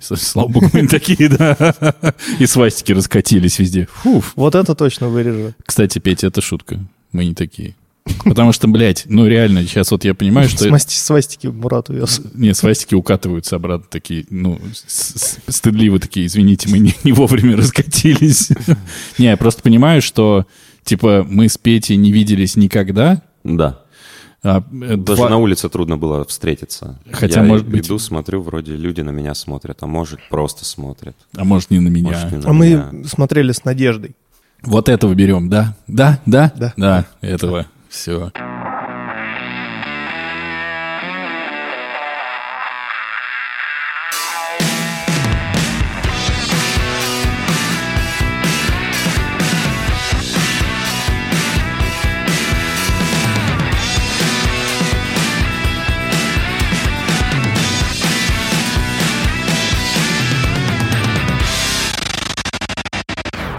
Слава богу, мы не такие, да. И свастики раскатились везде. Фуф. Вот это точно вырежу. Кстати, Петя, это шутка. Мы не такие. Потому что, блядь, ну реально, сейчас вот я понимаю, что... Смасти- Свастики Мурат увез. Не, свастики укатываются обратно такие, ну, стыдливо такие, извините, мы не, не вовремя раскатились. Не, я просто понимаю, что, типа, мы с Петей не виделись никогда. Да. А, э, Даже два- на улице трудно было встретиться. Хотя, Я может быть- иду, смотрю, вроде люди на меня смотрят, а может, просто смотрят. А может, не на меня. Может, не на А меня. мы смотрели с надеждой. Вот этого берем, да? Да? Да? Да. Да, этого. Все.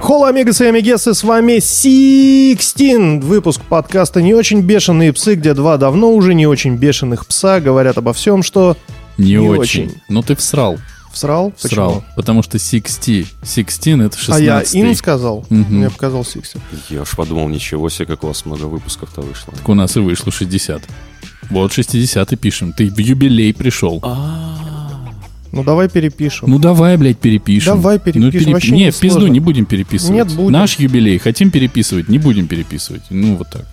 Холо, амигасы и амигесы, с вами Сикстин. Выпуск подкаста «Не очень бешеные псы», где два давно уже не очень бешеных пса говорят обо всем, что Не, Не очень. очень. Ну, ты всрал. всрал. Всрал. Почему? Потому что 60. 16 это 16 А я ин сказал? Мгм. Мне показал Сикстин. Я уж подумал, ничего себе, как у вас много выпусков-то вышло. Так у нас и вышло 60. Вот 60 и пишем. Ты в юбилей пришел. Ну давай перепишем. Ну давай, блядь, перепишем. Давай перепишем, Ну, вообще не, не в пизду не будем переписывать. Нет, будем. Наш юбилей хотим переписывать, не будем переписывать. Ну, вот так.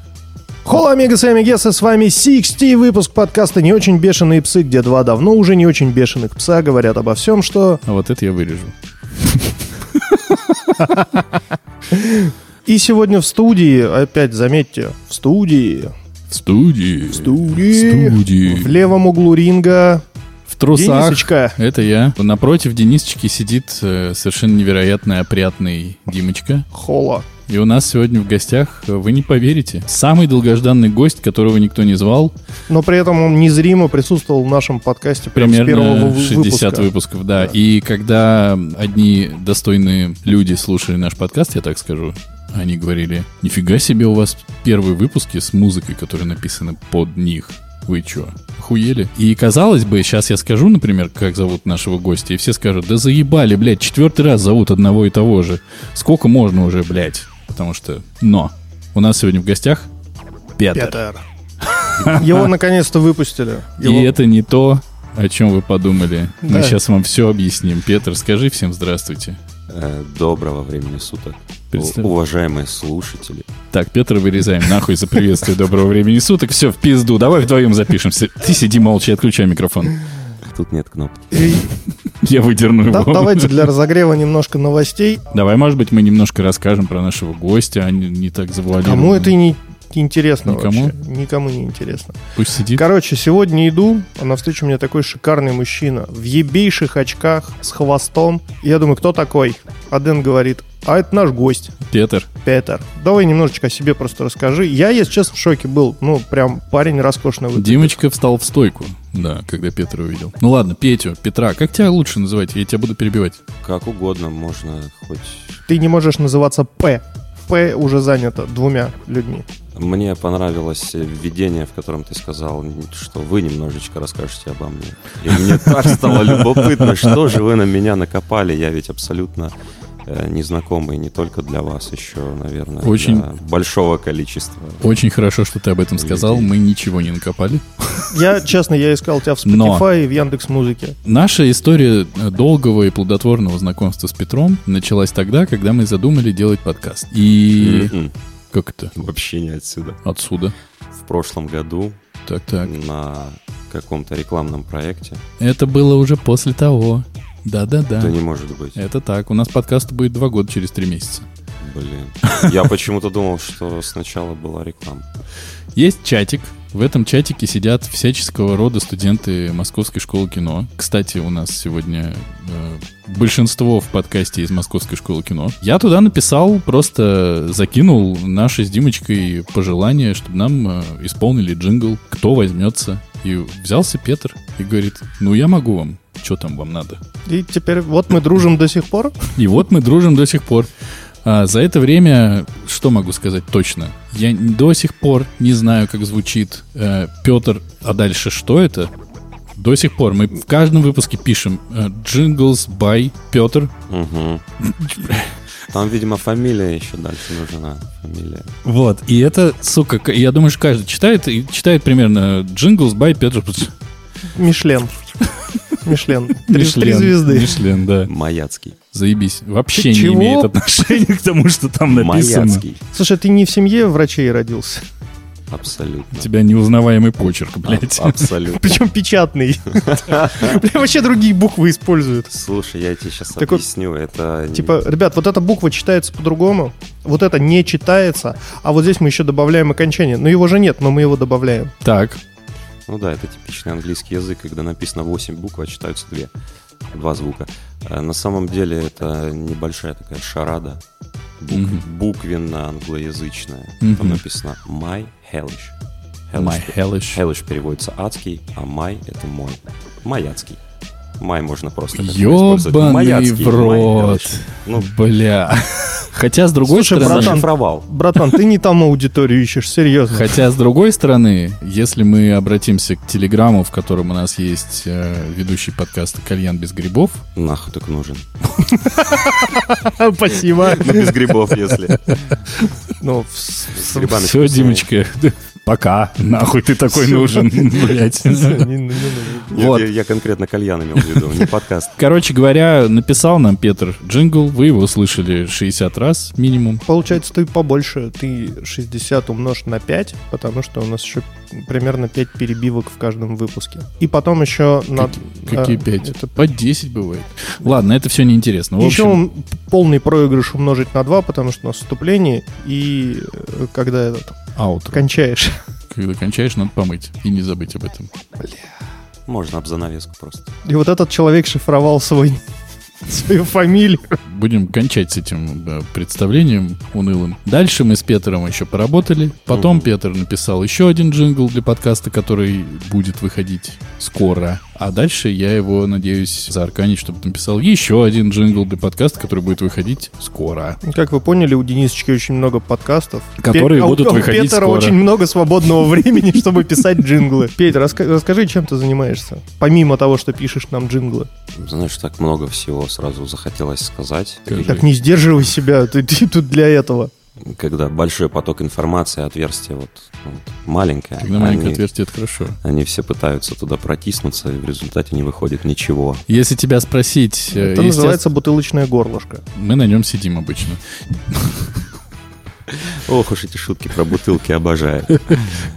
Hola, амигосы и амигесы, с вами Сиксти. Выпуск подкаста «Не очень бешеные псы», где два давно уже не очень бешеных пса говорят обо всем, что... А вот это я вырежу. И сегодня в студии, опять заметьте, в студии, В студии. В студии, студии. в левом углу ринга В трусах. Денисочка. Это я. Напротив Денисочки сидит э, совершенно невероятный, опрятный Димочка. Холо. И у нас сегодня в гостях, э, вы не поверите, самый долгожданный гость, которого никто не звал, Но при этом он незримо присутствовал в нашем подкасте с первого примерно вы- 60 выпуска. выпусков, да. Да. И когда одни достойные люди слушали наш подкаст, я так скажу, они говорили, нифига себе у вас первые выпуски с музыкой, которые написаны под них. Вы чё, охуели? И казалось бы, сейчас я скажу, например, как зовут нашего гостя, и все скажут, да заебали, блядь, четвертый раз зовут одного и того же. Сколько можно уже, блядь? Потому что... Но у нас сегодня в гостях Петр. Его наконец-то выпустили. И это не то, о чем вы подумали. Мы сейчас вам все объясним. Петр, скажи всем здравствуйте. Э, Доброго времени суток. Представь. Уважаемые слушатели. Так, Петра вырезаем нахуй за приветствие доброго времени суток. Все, в пизду. Давай вдвоем запишемся. Ты сиди молча и отключай микрофон. Тут нет кнопки. Я выдерну его. давайте для разогрева немножко новостей. Давай, может быть, мы немножко расскажем про нашего гостя, а не, не так завуалированно. Кому это не интересно Никому? вообще? Никому не интересно. Пусть сидит. Короче, сегодня иду, а навстречу мне такой шикарный мужчина в ебейших очках, с хвостом. Я думаю, кто такой? А Дэн говорит, а это наш гость, Петр. Петер. Давай немножечко о себе просто расскажи. Я, если честно, в шоке был. Ну, прям парень роскошно выглядит. Димочка встал в стойку, да, когда Петра увидел. Ну ладно, Петю, Петра, как тебя лучше называть? Я тебя буду перебивать. Как угодно, можно хоть... Ты не можешь называться П. П уже занято двумя людьми. Мне понравилось введение, в котором ты сказал, что вы немножечко расскажете обо мне. И мне так стало любопытно, что же вы на меня накопали. Я ведь абсолютно э, незнакомый не только для вас, еще, наверное, Очень. для большого количества. Очень хорошо, что ты об этом сказал. Мы ничего не накопали. Я, честно, я искал тебя в Но. Spotify и в Яндекс Музыке. Наша история долгого и плодотворного знакомства с Петром началась тогда, когда мы задумали делать подкаст. И М-м. как это? Вообще не отсюда. Отсюда. В прошлом году Так, так. на каком-то рекламном проекте, Это было уже после того. Да-да-да. это не может быть. Это так. У нас подкаст будет два года через три месяца. Блин. Я почему-то думал, что сначала была реклама. Есть чатик. В этом чатике сидят всяческого рода студенты Московской школы кино. Кстати, у нас сегодня э, большинство в подкасте из Московской школы кино. Я туда написал, просто закинул наши с Димочкой пожелание, чтобы нам э, исполнили джингл «Кто возьмется?». И взялся Петр и говорит, ну я могу вам, что там вам надо? И теперь вот мы дружим до сих пор. И вот мы дружим до сих пор. А за это время, что могу сказать точно? Я до сих пор не знаю, как звучит э, Петр, а дальше что это? До сих пор мы в каждом выпуске пишем э, «Jingles by Петр». Мгм. Там, видимо, фамилия еще дальше нужна. Фамилия. Вот, и это, сука, я думаю, что каждый читает, и читает примерно «Jingles by Петр». Мишлен. Мишлен. Три, три Мишлен, звезды. Мишлен, да. Маяцкий. Заебись. Вообще Ты не чего? имеет отношения к тому, что там написано. Маяцкий. Слушай, ты не в семье врачей родился. Абсолютно. У тебя неузнаваемый почерк, А- блядь. Абсолютно. Причем печатный. Бля, вообще другие буквы используют. Слушай, я тебе сейчас Так вот, объясню. Это Типа, ребят, вот эта буква читается по-другому, вот это не читается, а вот здесь мы еще добавляем окончание. Но его же нет, но мы его добавляем. Так, Ну да, это типичный английский язык, когда написано 8 букв, а читаются 2. Два звука. А На самом деле это небольшая такая шарада. Бук- Мгм. Буквенно-англоязычная. Мгм. Там написано My Hellish. my hellish. Hellish переводится адский, а май это мой. Маяцкий. Май можно просто. Ёбаный в рот. Hellish. Ну, Бля. Хотя, с другой Слушай, стороны... братан, зашифровал. Братан, ты не там аудиторию ищешь, серьезно. Хотя, с другой стороны, если мы обратимся к Телеграму, в котором у нас есть э, ведущий подкаста «Кальян без грибов», Нахуй так нужен. Спасибо. Ну, без грибов, если. Ну, все. Димочка, пока, нахуй ты такой нужен, блядь. Вот. я, я конкретно кальян имел в виду, не подкаст. Короче говоря, написал нам Петр джингл, вы его слышали 60 раз минимум. Получается, ты побольше, ты 60 умножь на 5, потому что у нас еще примерно 5 перебивок в каждом выпуске. И потом еще на... Какие а, 5? это- По 10 бывает. Ладно, это все неинтересно. Еще полный проигрыш умножить на 2, потому что у нас вступление, и э, когда этот, аутро. кончаешь. Когда кончаешь, надо помыть и не забыть об этом. Можно об занавеску просто. И вот этот человек шифровал свой, свою фамилию. Будем кончать с этим э, представлением унылым. Дальше мы с Петром еще поработали. Потом Мгм. Петр написал еще один джингл для подкаста, который будет выходить скоро. А дальше я его, надеюсь, заарканить, чтобы написал еще один джингл для подкаста, который будет выходить скоро. Как вы поняли, у Денисочки очень много подкастов. Которые Пе- у- будут а у выходить Петра скоро. очень много свободного времени, чтобы писать джинглы. Петь, раска- расскажи, чем ты занимаешься? Помимо того, что пишешь нам джинглы. Знаешь, так много всего сразу захотелось сказать. Скажи. Так не сдерживай себя, ты, ты тут для этого. Когда большой поток информации, отверстие вот, вот маленькое. Когда маленькое они, отверстие, это хорошо. они все пытаются туда протиснуться, и в результате не выходит ничего. Если тебя спросить, э, Это естественно, называется бутылочное горлышко. мы на нем сидим обычно. Ох уж эти шутки про бутылки обожаю.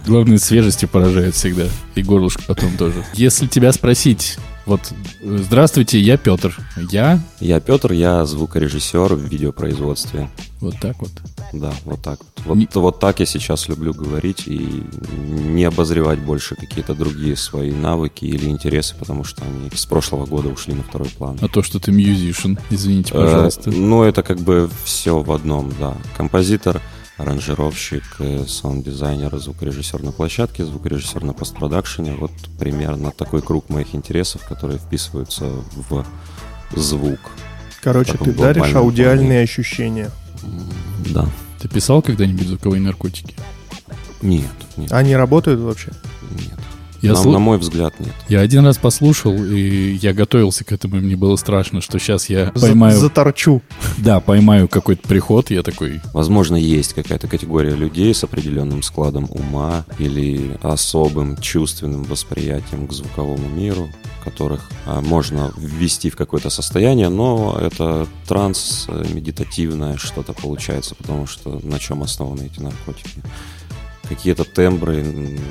Главное, свежестью поражает всегда. И горлышко потом тоже. Если тебя спросить, вот, э, здравствуйте, я Петр. Я Я Петр, я звукорежиссер в видеопроизводстве. вот так вот. Да, вот так вот. Вот, Не- вот так я сейчас люблю говорить и не обозревать больше какие-то другие свои навыки или интересы, потому что они с прошлого года ушли на второй план. А то, что ты musician, извините, Э, пожалуйста. Ну, это как бы все в одном, да. Композитор, аранжировщик, э, саунд-дизайнер, звукорежиссер на площадке, звукорежиссер на постпродакшене. Вот примерно такой круг моих интересов, которые вписываются в звук. Короче, ты даришь аудиальные ощущения. М, Да. Ты писал когда-нибудь звуковые наркотики? Нет, нет, Они работают вообще? нет. Я, на, слу- на мой взгляд, нет. я один раз послушал, и я готовился к этому, и мне было страшно, что сейчас я За- поймаю, Заторчу. да, поймаю какой-то приход, я такой, Возможно, есть какая-то категория людей с определенным складом ума или особым чувственным восприятием к звуковому миру, которых а, можно ввести в какое-то состояние, но это транс, э, медитативное что-то получается, потому что на чем основаны эти наркотики? Какие-то тембры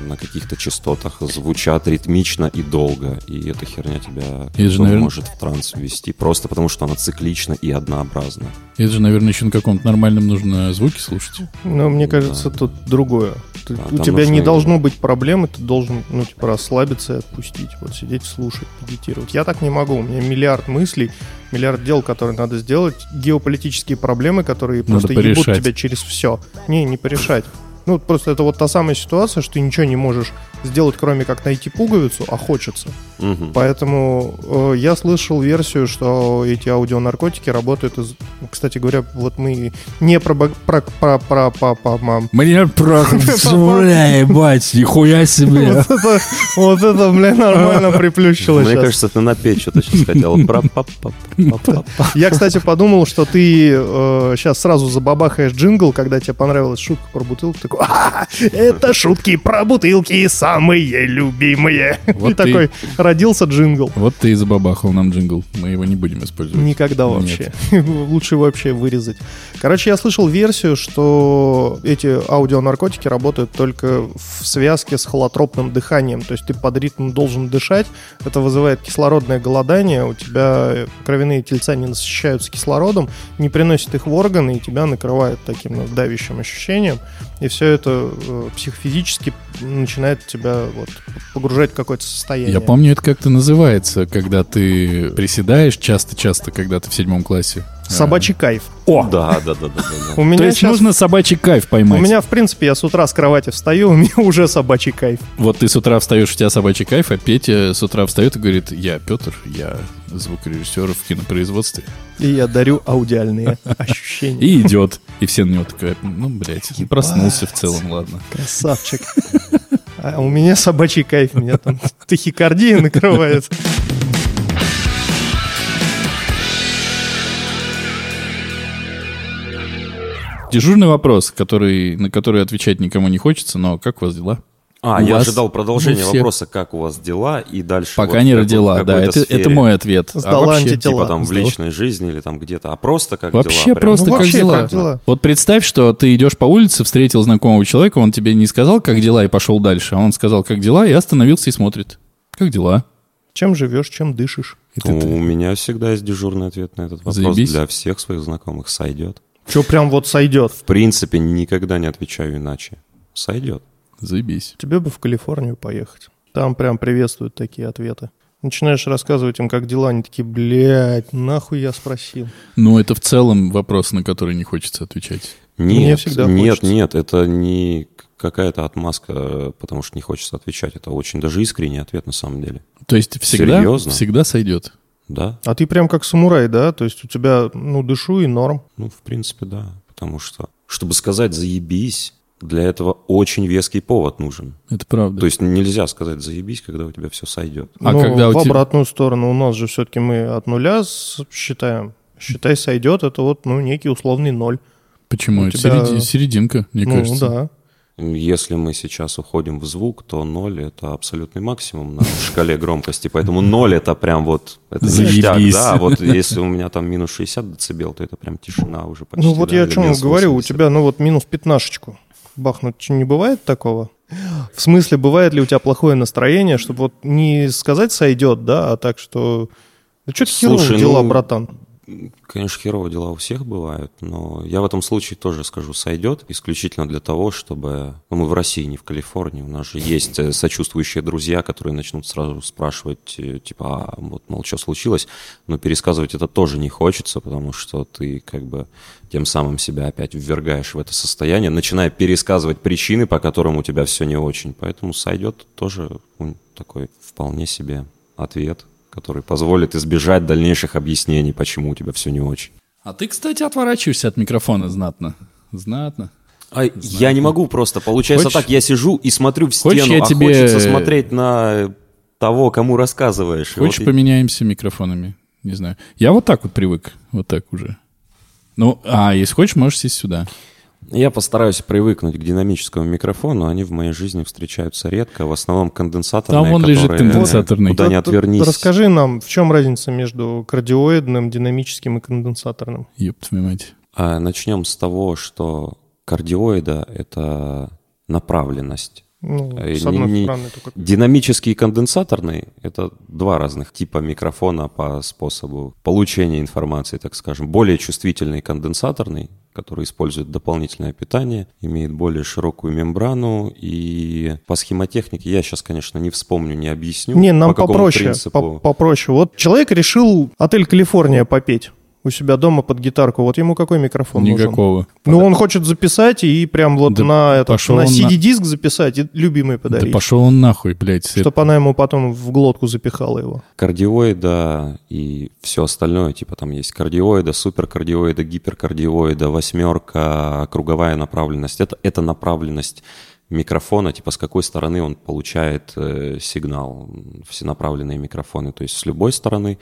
на каких-то частотах звучат ритмично и долго, и эта херня тебя же, потом наверно- может в транс ввести, просто потому что она циклична и однообразна. это же, наверное, еще на каком-то нормальном нужно звуки слушать. Но мне Да. кажется, тут другое. Ты- Да, у тебя не нужно- должно быть проблемы, ты должен, ну, типа, расслабиться и отпустить. Вот сидеть, слушать, медитировать. Я так не могу. У меня миллиард мыслей, миллиард дел, которые надо сделать, геополитические проблемы, которые Надо просто ебут порешать. тебя через все. Не, не порешать. Ну, просто это вот та самая ситуация, что ты ничего не можешь сделать, кроме как найти пуговицу, а хочется. Мгм. Поэтому э, я слышал версию, что эти аудионаркотики работают из... Кстати говоря, вот мы не про... про, про, про, про- про- мам. Мне бля, ебать, нихуя себе. Вот это, бля, нормально приплющило Мне кажется, ты на петь что-то сейчас хотел. Я, кстати, подумал, что ты сейчас сразу забабахаешь джингл, когда тебе понравилась шутка про бутылку. Такой, «А, это шутки про бутылки самые любимые. Вот И ты- такой родился джингл. Вот ты и забабахал нам джингл. Мы его не будем использовать. Никогда вообще. Лучше его вообще вырезать. Короче, я слышал версию, что эти аудионаркотики работают только в связке с холотропным дыханием. То есть ты под ритм должен дышать. Это вызывает кислородное голодание. У тебя кровяные тельца не насыщаются кислородом, не приносит их в органы, и тебя накрывает таким ну, давящим ощущением. И все это э, психофизически начинает тебя вот, погружать в какое-то состояние. Я помню, это как-то называется, когда ты приседаешь часто-часто, когда ты в седьмом классе. Собачий кайф. О! Да, да, да, да. У То меня есть щас- нужно собачий кайф У поймать. меня, в принципе, я с утра с кровати встаю, у меня уже собачий кайф. Вот ты с утра встаешь, у тебя собачий кайф, а Петя с утра встает и говорит, я Петр, я звукорежиссер в кинопроизводстве. И я дарю аудиальные ощущения. И идет. И все на него такое, ну, блядь, проснулся в целом, ладно. Красавчик. А у меня собачий кайф, меня там тахикардия накрывает. Дежурный вопрос, который, на который отвечать никому не хочется, но как у вас дела? А, У я вас- ожидал продолжения всех. вопроса, как у вас дела, и дальше... Пока вот не в родила, в да, это, сфере. это мой ответ. А Сдала вообще, антитела. Типа там в Сдала. личной жизни или там где-то, а просто как Вообще дела? просто Ну, как, вообще, дела? как дела? Вот представь, что ты идешь по улице, встретил знакомого человека, он тебе не сказал, как дела, и пошел дальше, а он сказал, как дела, и остановился и смотрит. Как дела? Чем живешь, чем дышишь? Ты- Ну, ты- У меня всегда есть дежурный ответ на этот вопрос. Заебись. Для всех своих знакомых сойдет. Че прям вот сойдет? В принципе, никогда не отвечаю иначе. Сойдет. Заебись. Тебе бы в Калифорнию поехать. Там прям приветствуют такие ответы. Начинаешь рассказывать им, как дела, они такие, блядь, нахуй я спросил. Ну, это в целом вопрос, на который не хочется отвечать. Нет, Мне всегда нет, хочется. нет, это не какая-то отмазка, потому что не хочется отвечать. Это очень даже искренний ответ на самом деле. То есть всегда, Серьезно? всегда сойдет. Да? А ты прям как самурай, да? То есть у тебя, ну, дышу и норм. Ну, в принципе, да. Потому что, чтобы сказать «заебись», для этого очень веский повод нужен. Это правда. То есть нельзя сказать «заебись», когда у тебя все сойдет. А Ну, когда у в тебя- обратную сторону у нас же все-таки мы от нуля считаем. Считай, сойдет, это вот, ну, некий условный ноль. Почему? у Это тебя- серединка, мне ну, кажется. да. Если мы сейчас уходим в звук, то 0 это абсолютный максимум на шкале громкости. Поэтому 0 это прям вот это ништяк, да. Вот если у меня там минус 60 децибел, то это прям тишина уже почти. Ну, вот да, я о чем говорю, у 80. тебя, ну, вот минус пятнашечку бахнуть не бывает такого? В смысле, бывает ли у тебя плохое настроение, чтобы вот не сказать сойдет, да, а так что... Да что херовые Слушай, дела, ну, братан? Конечно, херовые дела у всех бывают, но я в этом случае тоже скажу, сойдет исключительно для того, чтобы... Ну, мы в России, не в Калифорнии, у нас же есть э, сочувствующие друзья, которые начнут сразу спрашивать, э, типа, а вот, мол, что случилось, но пересказывать это тоже не хочется, потому что ты как бы тем самым себя опять ввергаешь в это состояние, начиная пересказывать причины, по которым у тебя все не очень. Поэтому сойдет тоже такой вполне себе ответ, который позволит избежать дальнейших объяснений, почему у тебя все не очень. А ты, кстати, отворачиваешься от микрофона знатно. Знатно. А я не могу просто. Получается Хочешь- так, я сижу и смотрю в Хочешь, стену, я а тебе- хочется смотреть на того, кому рассказываешь. Хочешь, вот поменяемся микрофонами? Не знаю. Я вот так вот привык. Вот так уже. Ну, а если хочешь, можешь сесть сюда. Я постараюсь привыкнуть к динамическому микрофону. Они в моей жизни встречаются редко. В основном конденсаторные, Там вон лежит конденсаторный. Куда не отвернись. Расскажи нам, в чем разница между кардиоидным, динамическим и конденсаторным? Ёб твою мать. А начнем с того, что кардиоида — это направленность. Ну, Э, с одной не- стороны только... Динамический и конденсаторный — это два разных типа микрофона по способу получения информации, так скажем. Более чувствительный конденсаторный, который использует дополнительное питание, имеет более широкую мембрану, и по схемотехнике я сейчас, конечно, не вспомню, не объясню. Не, нам по попроще, принципу. по- попроще. Вот человек решил отель «Калифорния» попеть. У себя дома под гитарку. Вот ему какой микрофон нужен? Никакого. Ну, он хочет записать и прям вот Да на, это, на он на- CD-диск записать и любимый Да подарить. пошел он нахуй, блядь. это- Чтоб она ему потом в глотку запихала его. кардиоида и все остальное, типа там есть кардиоида, суперкардиоида, гиперкардиоида, восьмерка, круговая направленность. Это, это направленность микрофона, типа с какой стороны он получает э, сигнал, всенаправленные микрофоны. То есть с любой стороны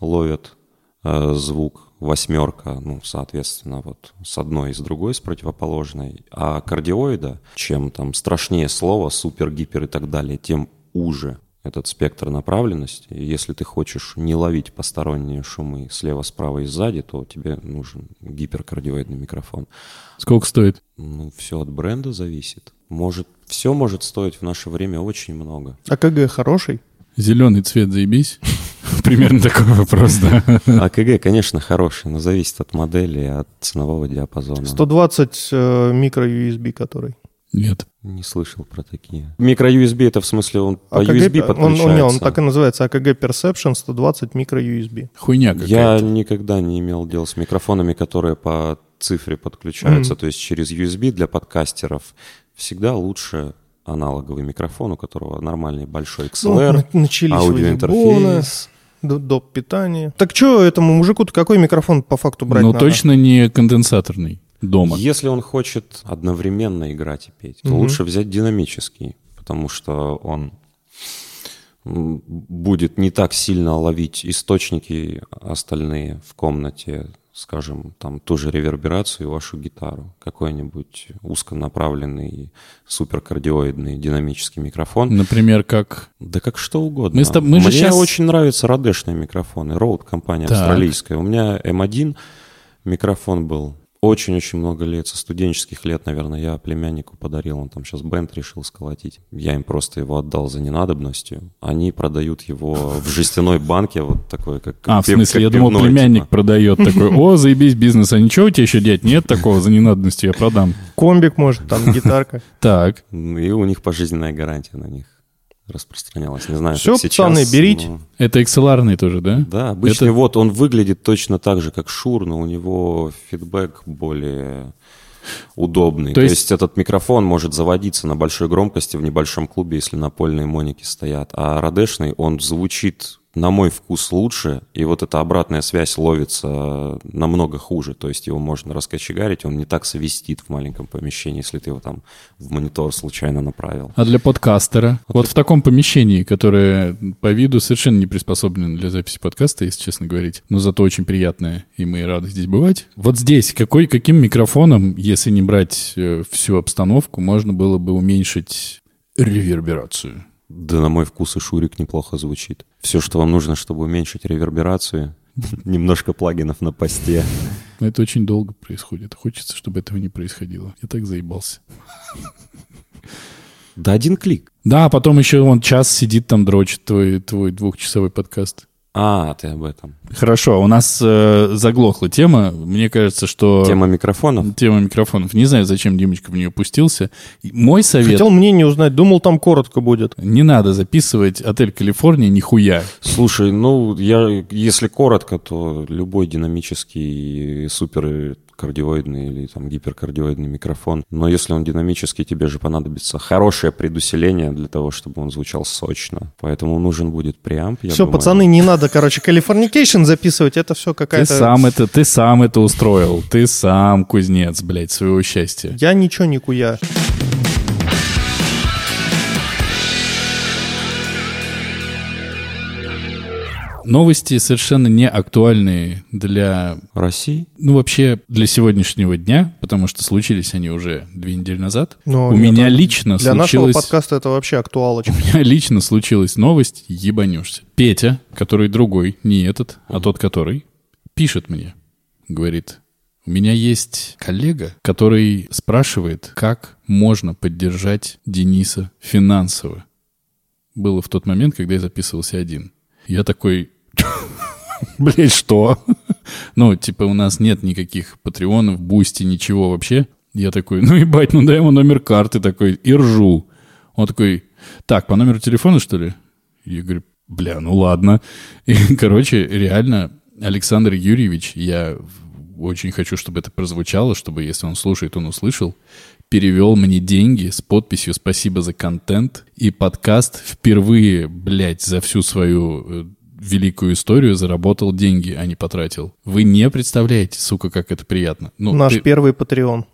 ловят звук восьмерка, ну, соответственно, вот с одной и с другой, с противоположной. А кардиоида, чем там страшнее слово, супер, гипер и так далее, тем уже этот спектр направленности. И если ты хочешь не ловить посторонние шумы слева, справа и сзади, то тебе нужен гиперкардиоидный микрофон. Сколько стоит? Ну, все от бренда зависит. Может, все может стоить в наше время очень много. А КГ хороший? Зеленый цвет заебись? Примерно такой вопрос, да. АКГ, конечно, хороший, но зависит от модели, от ценового диапазона. 120 э, микро-USB который. Нет. Не слышал про такие. Микро-USB это в смысле он по USB он, подключается? он, не, он так и называется, АКГ Perception 120 микро-USB. Хуйня какая-то. Я никогда не имел дела с микрофонами, которые по цифре подключаются, Мгм. то есть через USB для подкастеров. Всегда лучше аналоговый микрофон, у которого нормальный большой Ну, XLR, на- начались аудиоинтерфейс. доп. питания. Так что этому мужику-то какой микрофон по факту брать надо? точно не конденсаторный дома. Если он хочет одновременно играть и петь, то лучше взять динамический, потому что он будет не так сильно ловить источники остальные в комнате, скажем, там ту же реверберацию и вашу гитару. Какой-нибудь узконаправленный суперкардиоидный динамический микрофон. Например, как... Да как что угодно. Мы с тоб- мы Мне щас- очень нравятся радешные микрофоны. Rode компания Так. австралийская. У меня M1 микрофон был очень-очень много лет, со студенческих лет, наверное, я племяннику подарил, он там сейчас бенд решил сколотить. Я им просто его отдал за ненадобностью. Они продают его в жестяной банке, вот такой, как, А, в пив- смысле, как я думал, племянник типа. продает такой, о, заебись бизнес, а ничего у тебя еще, дядь, нет такого за ненадобностью, я продам. Комбик, может, там гитарка. Так, И у них пожизненная гарантия на них распространялась. Не знаю, Всё, как сейчас, пацаны, берите. но- это XLR тоже, да? Да, обычный Это- вот он выглядит точно так же, как Шур, но у него фидбэк более удобный. То То, есть- есть... этот микрофон может заводиться на большой громкости в небольшом клубе, если напольные моники стоят. А радешный, он звучит на мой вкус лучше, и вот эта обратная связь ловится намного хуже. То есть его можно раскочегарить, он не так свистит в маленьком помещении, если ты его там в монитор случайно направил. А для подкастера? Вот в таком помещении, которое по виду совершенно не приспособлено для записи подкаста, если честно говорить, но зато очень приятное, и мы рады здесь бывать. Вот здесь какой, каким микрофоном, если не брать э, всю обстановку, можно было бы уменьшить реверберацию? Да, на мой вкус и Шурик неплохо звучит. Все, что вам нужно, чтобы уменьшить реверберацию, немножко плагинов на посте. Но это очень долго происходит. Хочется, чтобы этого не происходило. Я так заебался. Да один клик. Да, а потом еще он час сидит там, дрочит твой, твой двухчасовой подкаст. А, ты об этом. Хорошо, у нас э, заглохла тема. Мне кажется, что... Тема микрофонов. Тема микрофонов. Не знаю, зачем Димочка в нее пустился. Мой совет... Хотел мнение узнать, думал, там коротко будет. Не надо записывать отель Калифорния нихуя. Слушай, ну, я, если коротко, то любой динамический супер кардиоидный или там гиперкардиоидный микрофон. Но если он динамический, тебе же понадобится хорошее предусиление для того, чтобы он звучал сочно. Поэтому нужен будет преамп, все, думаю. пацаны, не надо, короче, Californication записывать, это все Ты какая-то... сам это, ты сам это устроил. Ты сам кузнец, блядь, своего счастья. Я ничего не куя. Новости совершенно не актуальные для России? Ну, вообще, для сегодняшнего дня, потому что случились они уже две недели назад. Но у нет, меня это- лично Для случилось... нашего подкаста это вообще актуалочка. У меня лично случилась новость, ебанешься. Петя, который другой, не этот, а тот, который, пишет мне, говорит, у меня есть коллега, который спрашивает, как можно поддержать Дениса финансово. Было в тот момент, когда я записывался один. Я такой, блядь, что? Ну, типа, у нас нет никаких Patreon ов, Boosty, ничего вообще. Я такой, ну, ебать, ну дай ему номер карты такой, и ржу. Он такой, так, по номеру телефона, что ли? Я говорю, бля, ну ладно. И, короче, реально Александр Юрьевич, я очень хочу, чтобы это прозвучало, чтобы, если он слушает, он услышал, перевел мне деньги с подписью «Спасибо за контент». И подкаст впервые, блядь, за всю свою э, великую историю заработал деньги, а не потратил. Вы не представляете, сука, как это приятно. Ну, Наш ты... первый Патреон.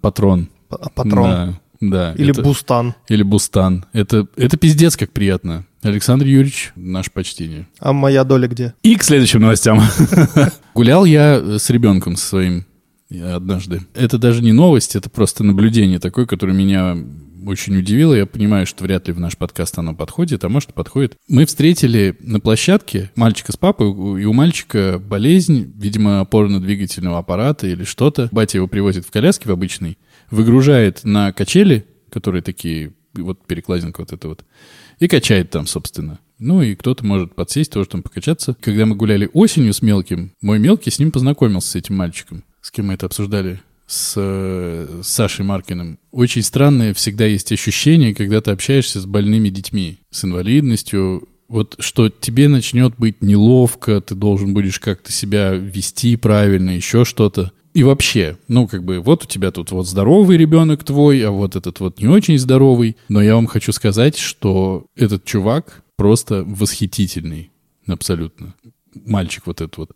Патрон. А, патрон. Да, да. Или это... Бустан. Или Бустан. Это, это пиздец как приятно. Александр Юрьевич, наше почтение. А моя доля где? И к следующим новостям. Гулял я с ребенком своим однажды. Это даже не новость, это просто наблюдение такое, которое меня очень удивило. Я понимаю, что вряд ли в наш подкаст оно подходит, а может подходит. Мы встретили на площадке мальчика с папой, и у мальчика болезнь, видимо, опорно-двигательного аппарата или что-то. Батя его привозит в коляске в обычный, выгружает на качели, которые такие, вот перекладинка вот эта вот, и качает там, собственно. Ну и кто-то может подсесть, тоже там покачаться. Когда мы гуляли осенью с мелким, мой мелкий с ним познакомился, с этим мальчиком. С кем мы это обсуждали? С, Сашей Маркиным. Очень странное всегда есть ощущение, когда ты общаешься с больными детьми, с инвалидностью, вот что тебе начнет быть неловко, ты должен будешь как-то себя вести правильно, еще что-то. И вообще, ну, как бы, вот у тебя тут вот здоровый ребенок твой, а вот этот вот не очень здоровый. Но я вам хочу сказать, что этот чувак просто восхитительный. Абсолютно. Мальчик вот этот вот.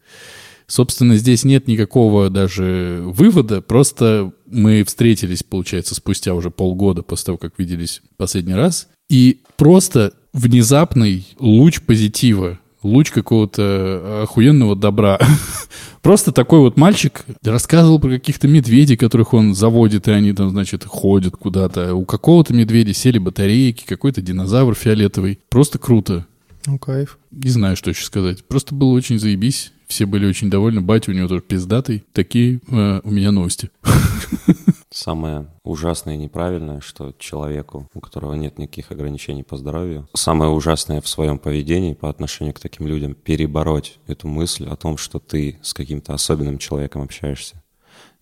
Собственно, здесь нет никакого даже вывода, просто мы встретились, получается, спустя уже полгода после того, как виделись последний раз, и просто внезапный луч позитива луч какого-то охуенного добра. Просто такой вот мальчик рассказывал про каких-то медведей, которых он заводит, и они там, значит, ходят куда-то. У какого-то медведя сели батарейки, какой-то динозавр фиолетовый. Просто круто. Ну, кайф. Не знаю, что еще сказать. Просто было очень заебись. Все были очень довольны. Батя у него тоже пиздатый. Такие э, у меня новости. Самое ужасное и неправильное, что человеку, у которого нет никаких ограничений по здоровью, самое ужасное в своем поведении по отношению к таким людям перебороть эту мысль о том, что ты с каким-то особенным человеком общаешься.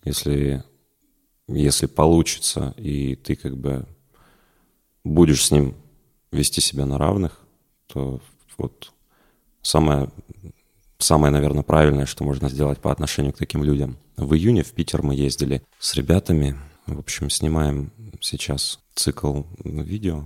Если, если получится, и ты как бы будешь с ним вести себя на равных, то вот самое, самое, наверное, правильное, что можно сделать по отношению к таким людям. В июне в Питер мы ездили с ребятами, в общем, снимаем сейчас цикл видео,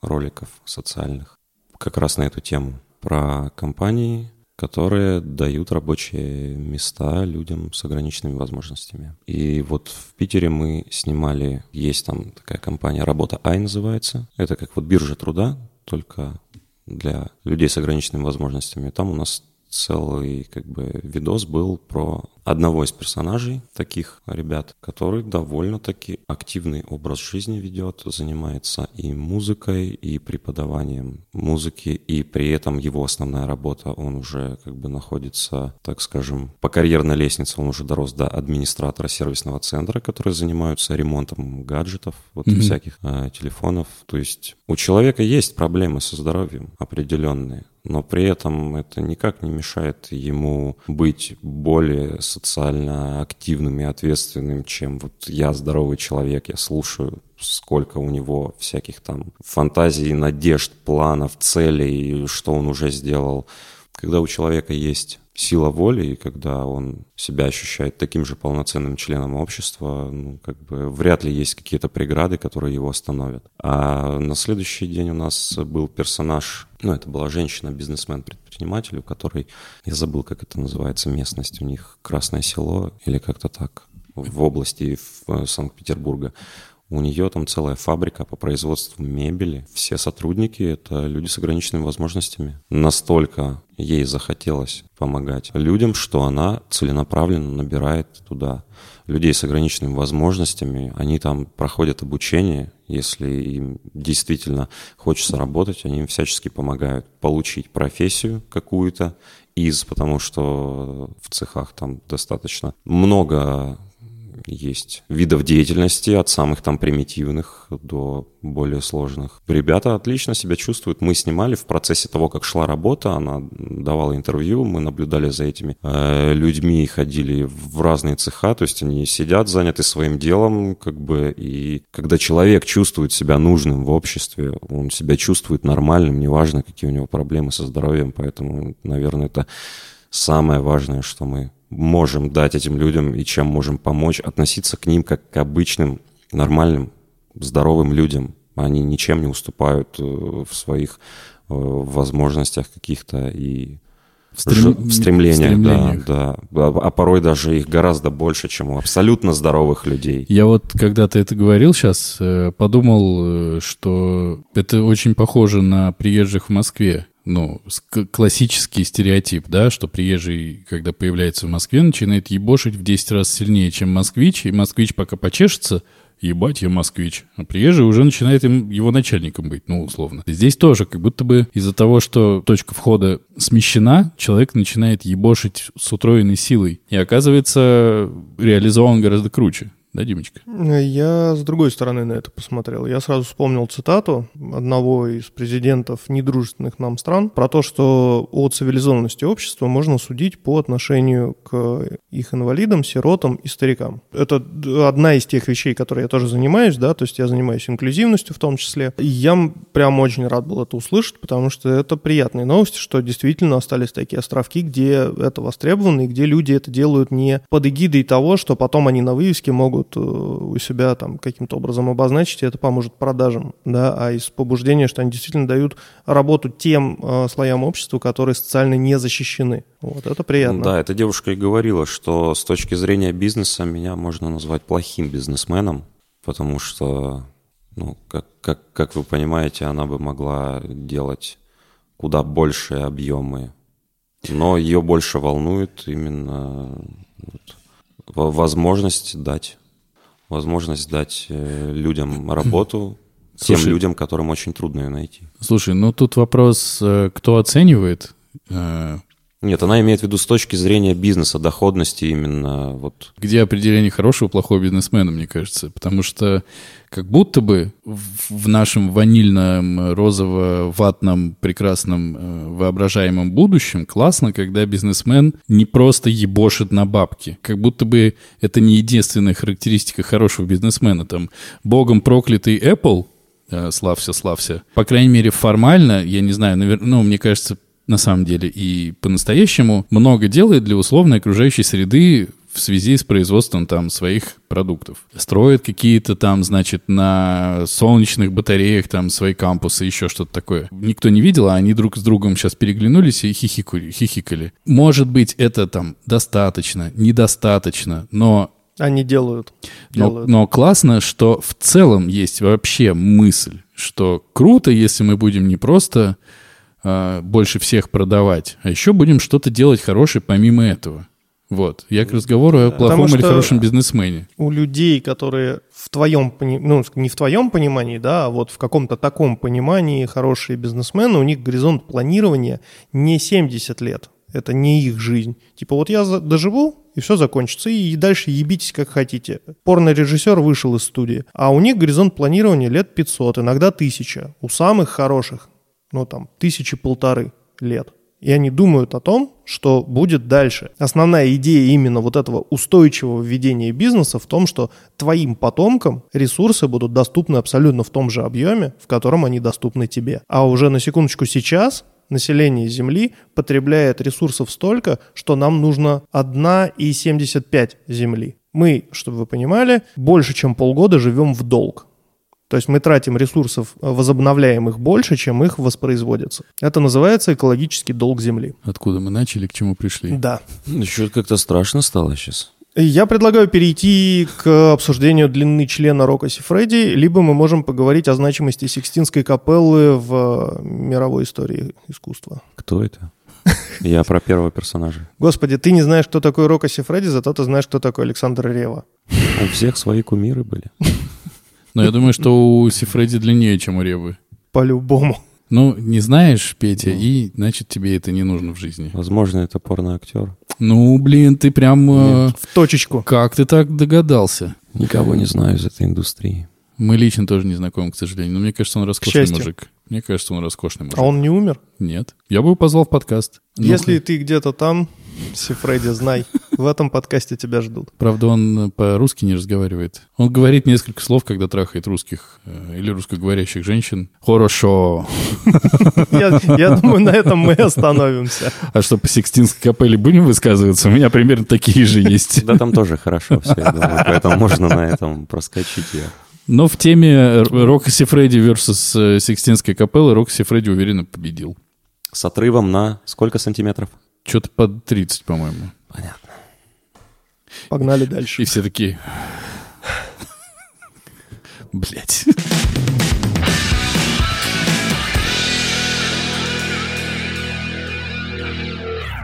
роликов социальных, как раз на эту тему, про компании, которые дают рабочие места людям с ограниченными возможностями. И вот в Питере мы снимали, есть там такая компания «Работа Ай» называется. Это как вот биржа труда, только для людей с ограниченными возможностями. Там у нас целый как бы видос был про одного из персонажей таких ребят, который довольно-таки активный образ жизни ведет, занимается и музыкой, и преподаванием музыки, и при этом его основная работа, он уже как бы находится, так скажем, по карьерной лестнице, он уже дорос до администратора сервисного центра, который занимаются ремонтом гаджетов, вот mm-hmm. всяких э, телефонов. То есть у человека есть проблемы со здоровьем определенные, но при этом это никак не мешает ему быть более социально активным и ответственным, чем вот я здоровый человек, я слушаю, сколько у него всяких там фантазий, надежд, планов, целей, что он уже сделал. Когда у человека есть сила воли, и когда он себя ощущает таким же полноценным членом общества, ну, как бы вряд ли есть какие-то преграды, которые его остановят. А на следующий день у нас был персонаж, ну, это была женщина-бизнесмен, предприниматель, у которой, я забыл, как это называется, местность у них, Красное Село или как-то так, в области в Санкт-Петербурга. У нее там целая фабрика по производству мебели. Все сотрудники — это люди с ограниченными возможностями. Настолько ей захотелось помогать людям, что она целенаправленно набирает туда людей с ограниченными возможностями. Они там проходят обучение. Если им действительно хочется работать, они им всячески помогают получить профессию какую-то из, потому что в цехах там достаточно много есть видов деятельности, от самых там примитивных до более сложных. Ребята отлично себя чувствуют. Мы снимали в процессе того, как шла работа, она давала интервью, мы наблюдали за этими э, людьми, ходили в разные цеха, то есть они сидят, заняты своим делом, как бы, и когда человек чувствует себя нужным в обществе, он себя чувствует нормальным, неважно, какие у него проблемы со здоровьем, поэтому, наверное, это самое важное, что мы можем дать этим людям и чем можем помочь, относиться к ним как к обычным, нормальным, здоровым людям. Они ничем не уступают э, в своих э, возможностях каких-то и В стрем- в стремлениях, стремлениях. да, да. А порой даже их гораздо больше, чем у абсолютно здоровых людей. Я вот, когда ты это говорил сейчас, подумал, э, что это очень похоже на приезжих в Москве. Ну, классический стереотип, да, что приезжий, когда появляется в Москве, начинает ебошить в 10 раз сильнее, чем москвич, и москвич пока почешется, ебать, я москвич. А приезжий уже начинает им, его начальником быть, ну, условно. Здесь тоже, как будто бы из-за того, что точка входа смещена, человек начинает ебошить с утроенной силой. И оказывается, реализован гораздо круче. Да, Димочка? Я с другой стороны на это посмотрел. Я сразу вспомнил цитату одного из президентов недружественных нам стран про то, что о цивилизованности общества можно судить по отношению к их инвалидам, сиротам и старикам. Это одна из тех вещей, которые я тоже занимаюсь, да, то есть я занимаюсь инклюзивностью в том числе. Я прям очень рад был это услышать, потому что это приятные новости, что действительно остались такие островки, где это востребовано и где люди это делают не под эгидой того, что потом они на вывеске могут э, у себя там каким-то образом обозначить, и это поможет продажам, да, а из побуждения, что они действительно дают работу тем э, слоям общества, которые социально не защищены. Вот, это приятно. Да, эта девушка и говорила, что с точки зрения бизнеса меня можно назвать плохим бизнесменом, потому что, ну, как, как, как вы понимаете, она бы могла делать куда большие объемы, но ее больше волнует именно вот, во- возможность дать, возможность дать э, людям работу, тем Слушай, людям, которым очень трудно ее найти. Слушай, ну тут вопрос, э, кто оценивает? Нет, она имеет в виду с точки зрения бизнеса, доходности именно вот Где определение хорошего и плохого бизнесмена, мне кажется. Потому что как будто бы в в нашем ванильном, розово-ватном, прекрасном, э, воображаемом будущем классно, когда бизнесмен не просто ебошит на бабки. Как будто бы это не единственная характеристика хорошего бизнесмена. Там богом проклятый Apple, э, славься, славься. По крайней мере, формально, я не знаю, навер- ну, мне кажется, на самом деле и по-настоящему много делает для условной окружающей среды в связи с производством там своих продуктов. Строят какие-то там, значит, на солнечных батареях там свои кампусы, еще что-то такое. Никто не видел, а они друг с другом сейчас переглянулись и хихикали. хихикали. Может быть, это там достаточно, недостаточно, но Они делают. но, делают. но классно, что в целом есть вообще мысль, что круто, если мы будем не просто а, больше всех продавать, а еще будем что-то делать хорошее помимо этого. Вот. Я к разговору о плохом Потому или хорошем бизнесмене. у людей, которые в твоем, ну, не в твоем понимании, да, а вот в каком-то таком понимании хорошие бизнесмены, у них горизонт планирования не 70 лет. Это не их жизнь. Типа вот я доживу, и все закончится, и дальше ебитесь как хотите. Порно-режиссер вышел из студии, а у них горизонт планирования лет 500, иногда 1000. У самых хороших, ну там, тысячи полторы лет. И они думают о том, что будет дальше. Основная идея именно вот этого устойчивого ведения бизнеса в том, что твоим потомкам ресурсы будут доступны абсолютно в том же объеме, в котором они доступны тебе. А уже на секундочку сейчас население Земли потребляет ресурсов столько, что нам нужно 1,75 Земли. Мы, чтобы вы понимали, больше чем полгода живем в долг. То есть мы тратим ресурсов э, возобновляемых больше, чем их воспроизводится. Это называется экологический долг Земли. Откуда мы начали, к чему пришли. Да. Еще как-то страшно стало сейчас. Я предлагаю перейти к обсуждению длины члена Рока Сифреди, либо мы можем поговорить о значимости Сикстинской капеллы в э, мировой истории искусства. Кто это? Я про первого персонажа. Господи, ты не знаешь, кто такой Рока Сифреди, зато ты знаешь, кто такой Александр Рева. У всех свои кумиры были. Но я думаю, что у Сифреди длиннее, чем у Ревы. По-любому. Ну, не знаешь, Петя, и значит тебе это не нужно в жизни. Возможно, это порноактер. Ну, блин, ты прям... э, В точечку. Как ты так догадался? Никого не знаю из этой индустрии. Мы лично тоже не знакомы, к сожалению. Но мне кажется, он роскошный мужик. Мне кажется, он роскошный мужик. А он не умер? Нет. Я бы его позвал в подкаст. Если ты где-то там, Сифреди, знай. В этом подкасте тебя ждут. Правда, он по-русски не разговаривает. Он говорит несколько слов, когда трахает русских э, или русскоговорящих женщин. Хорошо. Я, я думаю, на этом мы остановимся. А что, по Сикстинской капелле будем высказываться? У меня примерно такие же есть. Да, там тоже хорошо все, я думаю, поэтому можно на этом проскочить. Но в теме Рокко Сифреди versus э, Сикстинской капеллы Рокко Сифреди уверенно победил. С отрывом на сколько сантиметров? Что-то под 30, по-моему. Понятно. Погнали дальше. И все такие... Блять.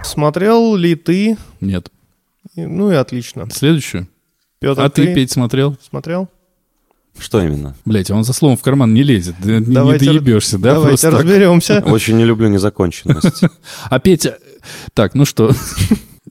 Смотрел ли ты? Нет. И- Ну и отлично. Следующую. Петр, А ты, Петь, смотрел? смотрел? Что именно? Блять, он за словом в карман не лезет. Давайте не доебешься, да? Давайте просто так? разберемся. Очень не люблю незаконченность. А Петя... Так, ну что?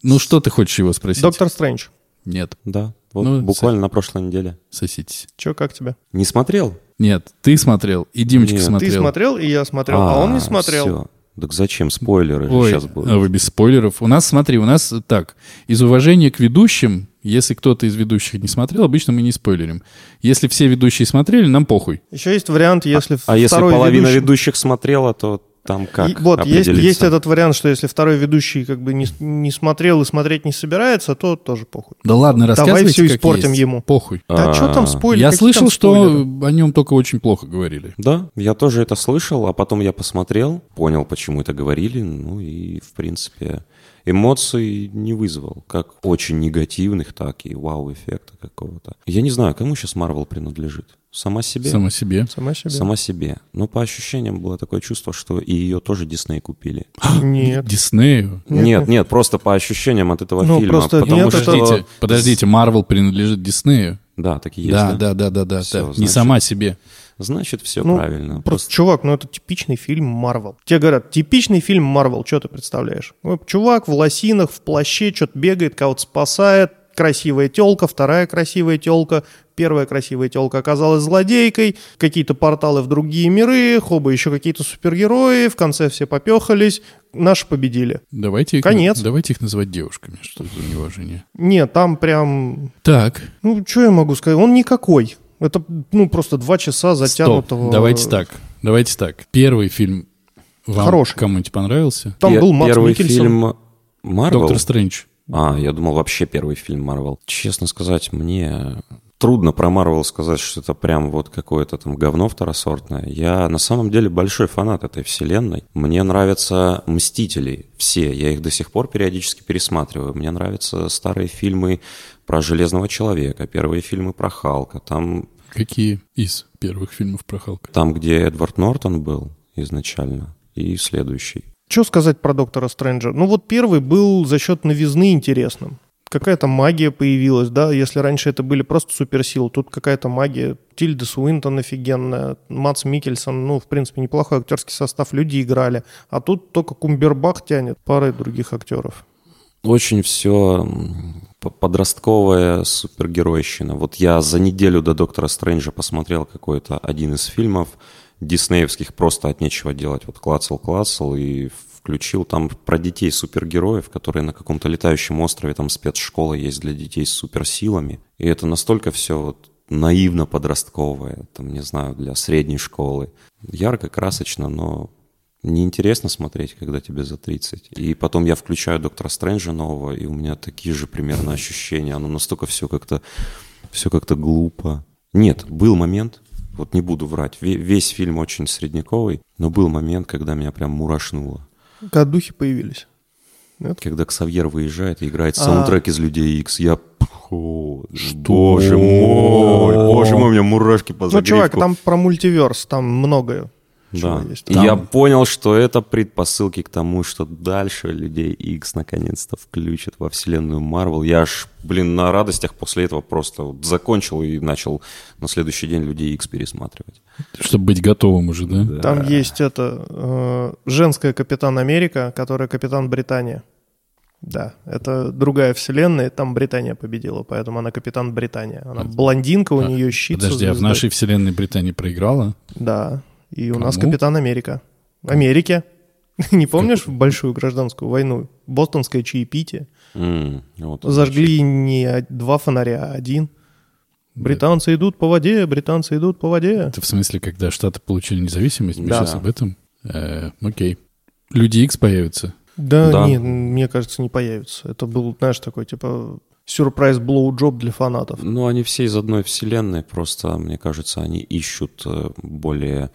Ну что ты хочешь его спросить? Доктор Стрэндж. Нет, Да, вот Ну, буквально на прошлой неделе. соситесь. Че, как тебе? Не смотрел? Нет, ты смотрел, и Димочка Нет. смотрел. Ты смотрел, и я смотрел, а, он не смотрел. всё. Так зачем спойлеры Ой, сейчас будут? а вы без спойлеров. У нас, смотри, у нас так, из уважения к ведущим, если кто-то из ведущих не смотрел, обычно мы не спойлерим. Если все ведущие смотрели, нам похуй. Еще есть вариант, если А если второй половина ведущий- ведущих смотрела, то там как И вот, есть, есть этот вариант, что если второй ведущий как бы не, не смотрел и смотреть не собирается, то тоже похуй. Да ладно, Давай рассказывайте, всё как испортим есть. ему. Похуй. Да А, что там спойлеры? Я Какие слышал, что о нем только очень плохо говорили. Да, я тоже это слышал, а потом я посмотрел, понял, почему это говорили, ну и, в принципе, эмоций не вызвал, как очень негативных, так и вау-эффекта какого-то. Я не знаю, кому сейчас Марвел принадлежит. Сама себе? Само себе. Сама себе. Сама себе. Но по ощущениям было такое чувство, что и ее тоже Дисней купили. Нет. Диснею. Нет, Нет, просто по ощущениям от этого Ну, фильма. просто потому нет, что... Подождите, подождите, Марвел принадлежит Диснею. Да, так и есть. Да, да, да, да, да. Всё, да. Не значит, сама себе. Значит, все Ну, правильно. Просто, чувак, ну это типичный фильм Марвел. Тебе говорят, типичный фильм Марвел, что ты представляешь? Вот чувак в лосинах, в плаще, что-то бегает, кого-то спасает, красивая телка, вторая красивая телка, первая красивая телка оказалась злодейкой, какие-то порталы в другие миры, хоба еще какие-то супергерои, в конце все попехались, наши победили. Давайте их, Конец. давайте их называть девушками. Что за неуважение? Нет, там прям, Так, ну что я могу сказать, он никакой. Это, ну, просто два часа затянутого... стоп. Давайте так. Давайте так. Первый фильм вам Хороший. кому-нибудь понравился? Там Пе- был Макс Первый Миккельсон. фильм Марвел. Доктор Стрэндж. А, я думал, вообще первый фильм Марвел. Честно сказать, мне трудно про Марвел сказать, что это прям вот какое-то там говно второсортное. Я на самом деле большой фанат этой вселенной. Мне нравятся Мстители все. Я их до сих пор периодически пересматриваю. Мне нравятся старые фильмы про Железного Человека, первые фильмы про Халка. Там, Какие из первых фильмов про Халка? там где Эдвард Нортон был изначально, и следующий. Что сказать про Доктора Стрэнджа? Ну вот первый был за счет новизны интересным. Какая-то магия появилась, да, если раньше это были просто суперсилы, тут какая-то магия. Тильда Суинтон офигенная, Мац Микельсон, ну, в принципе, неплохой актерский состав, люди играли. А тут только Кумбербах тянет парой других актеров. Очень все подростковая супергеройщина. Вот я за неделю до Доктора Стрэнджа посмотрел какой-то один из фильмов диснеевских, просто от нечего делать. Вот клацал-клацал и включил там про детей супергероев, которые на каком-то летающем острове, там спецшкола есть для детей с суперсилами. И это настолько все вот наивно подростковое, там, не знаю, для средней школы. Ярко, красочно, но неинтересно смотреть, когда тебе за 30. И потом я включаю Доктора Стрэнджа нового, и у меня такие же примерно ощущения. Оно настолько все как-то все как-то глупо. Нет, был момент, вот не буду врать, ве- весь фильм очень средняковый, но был момент, когда меня прям мурашнуло. Когда духи появились. Когда Ксавьер выезжает и играет А. саундтрек из «Людей Икс», я... О, Боже мой, боже мой, у меня мурашки по Ну, загривку. чувак, там про мультиверс, там многое. Да. есть. Там- я понял, что это предпосылки к тому, что дальше Людей X наконец-то включат во вселенную Марвел. Я аж, блин, на радостях после этого просто вот закончил и начал на следующий день Людей X пересматривать. Чтобы быть готовым уже, да? Там есть это э, женская Капитан Америка, которая Капитан Британия. Да, это другая вселенная, там Британия победила, поэтому она Капитан Британия. Она блондинка, у А, нее щит. Подожди, а в нашей вселенной Британия проиграла? Да, и у нас Кому? Капитан Америка. Америке. Не помнишь большую гражданскую войну? Бостонское чаепитие. М, вот. Зажгли не два фонаря, а один. Британцы идут по воде, британцы идут по воде. Это в смысле, когда Штаты получили независимость? Мы Да. сейчас об этом? Э, окей. Люди X появятся. Да, Да. не, мне кажется, не появится. Это был, знаешь, такой, типа, сюрприз блоу-джоб для фанатов. Ну, они все из одной вселенной, просто, мне кажется, они ищут э, более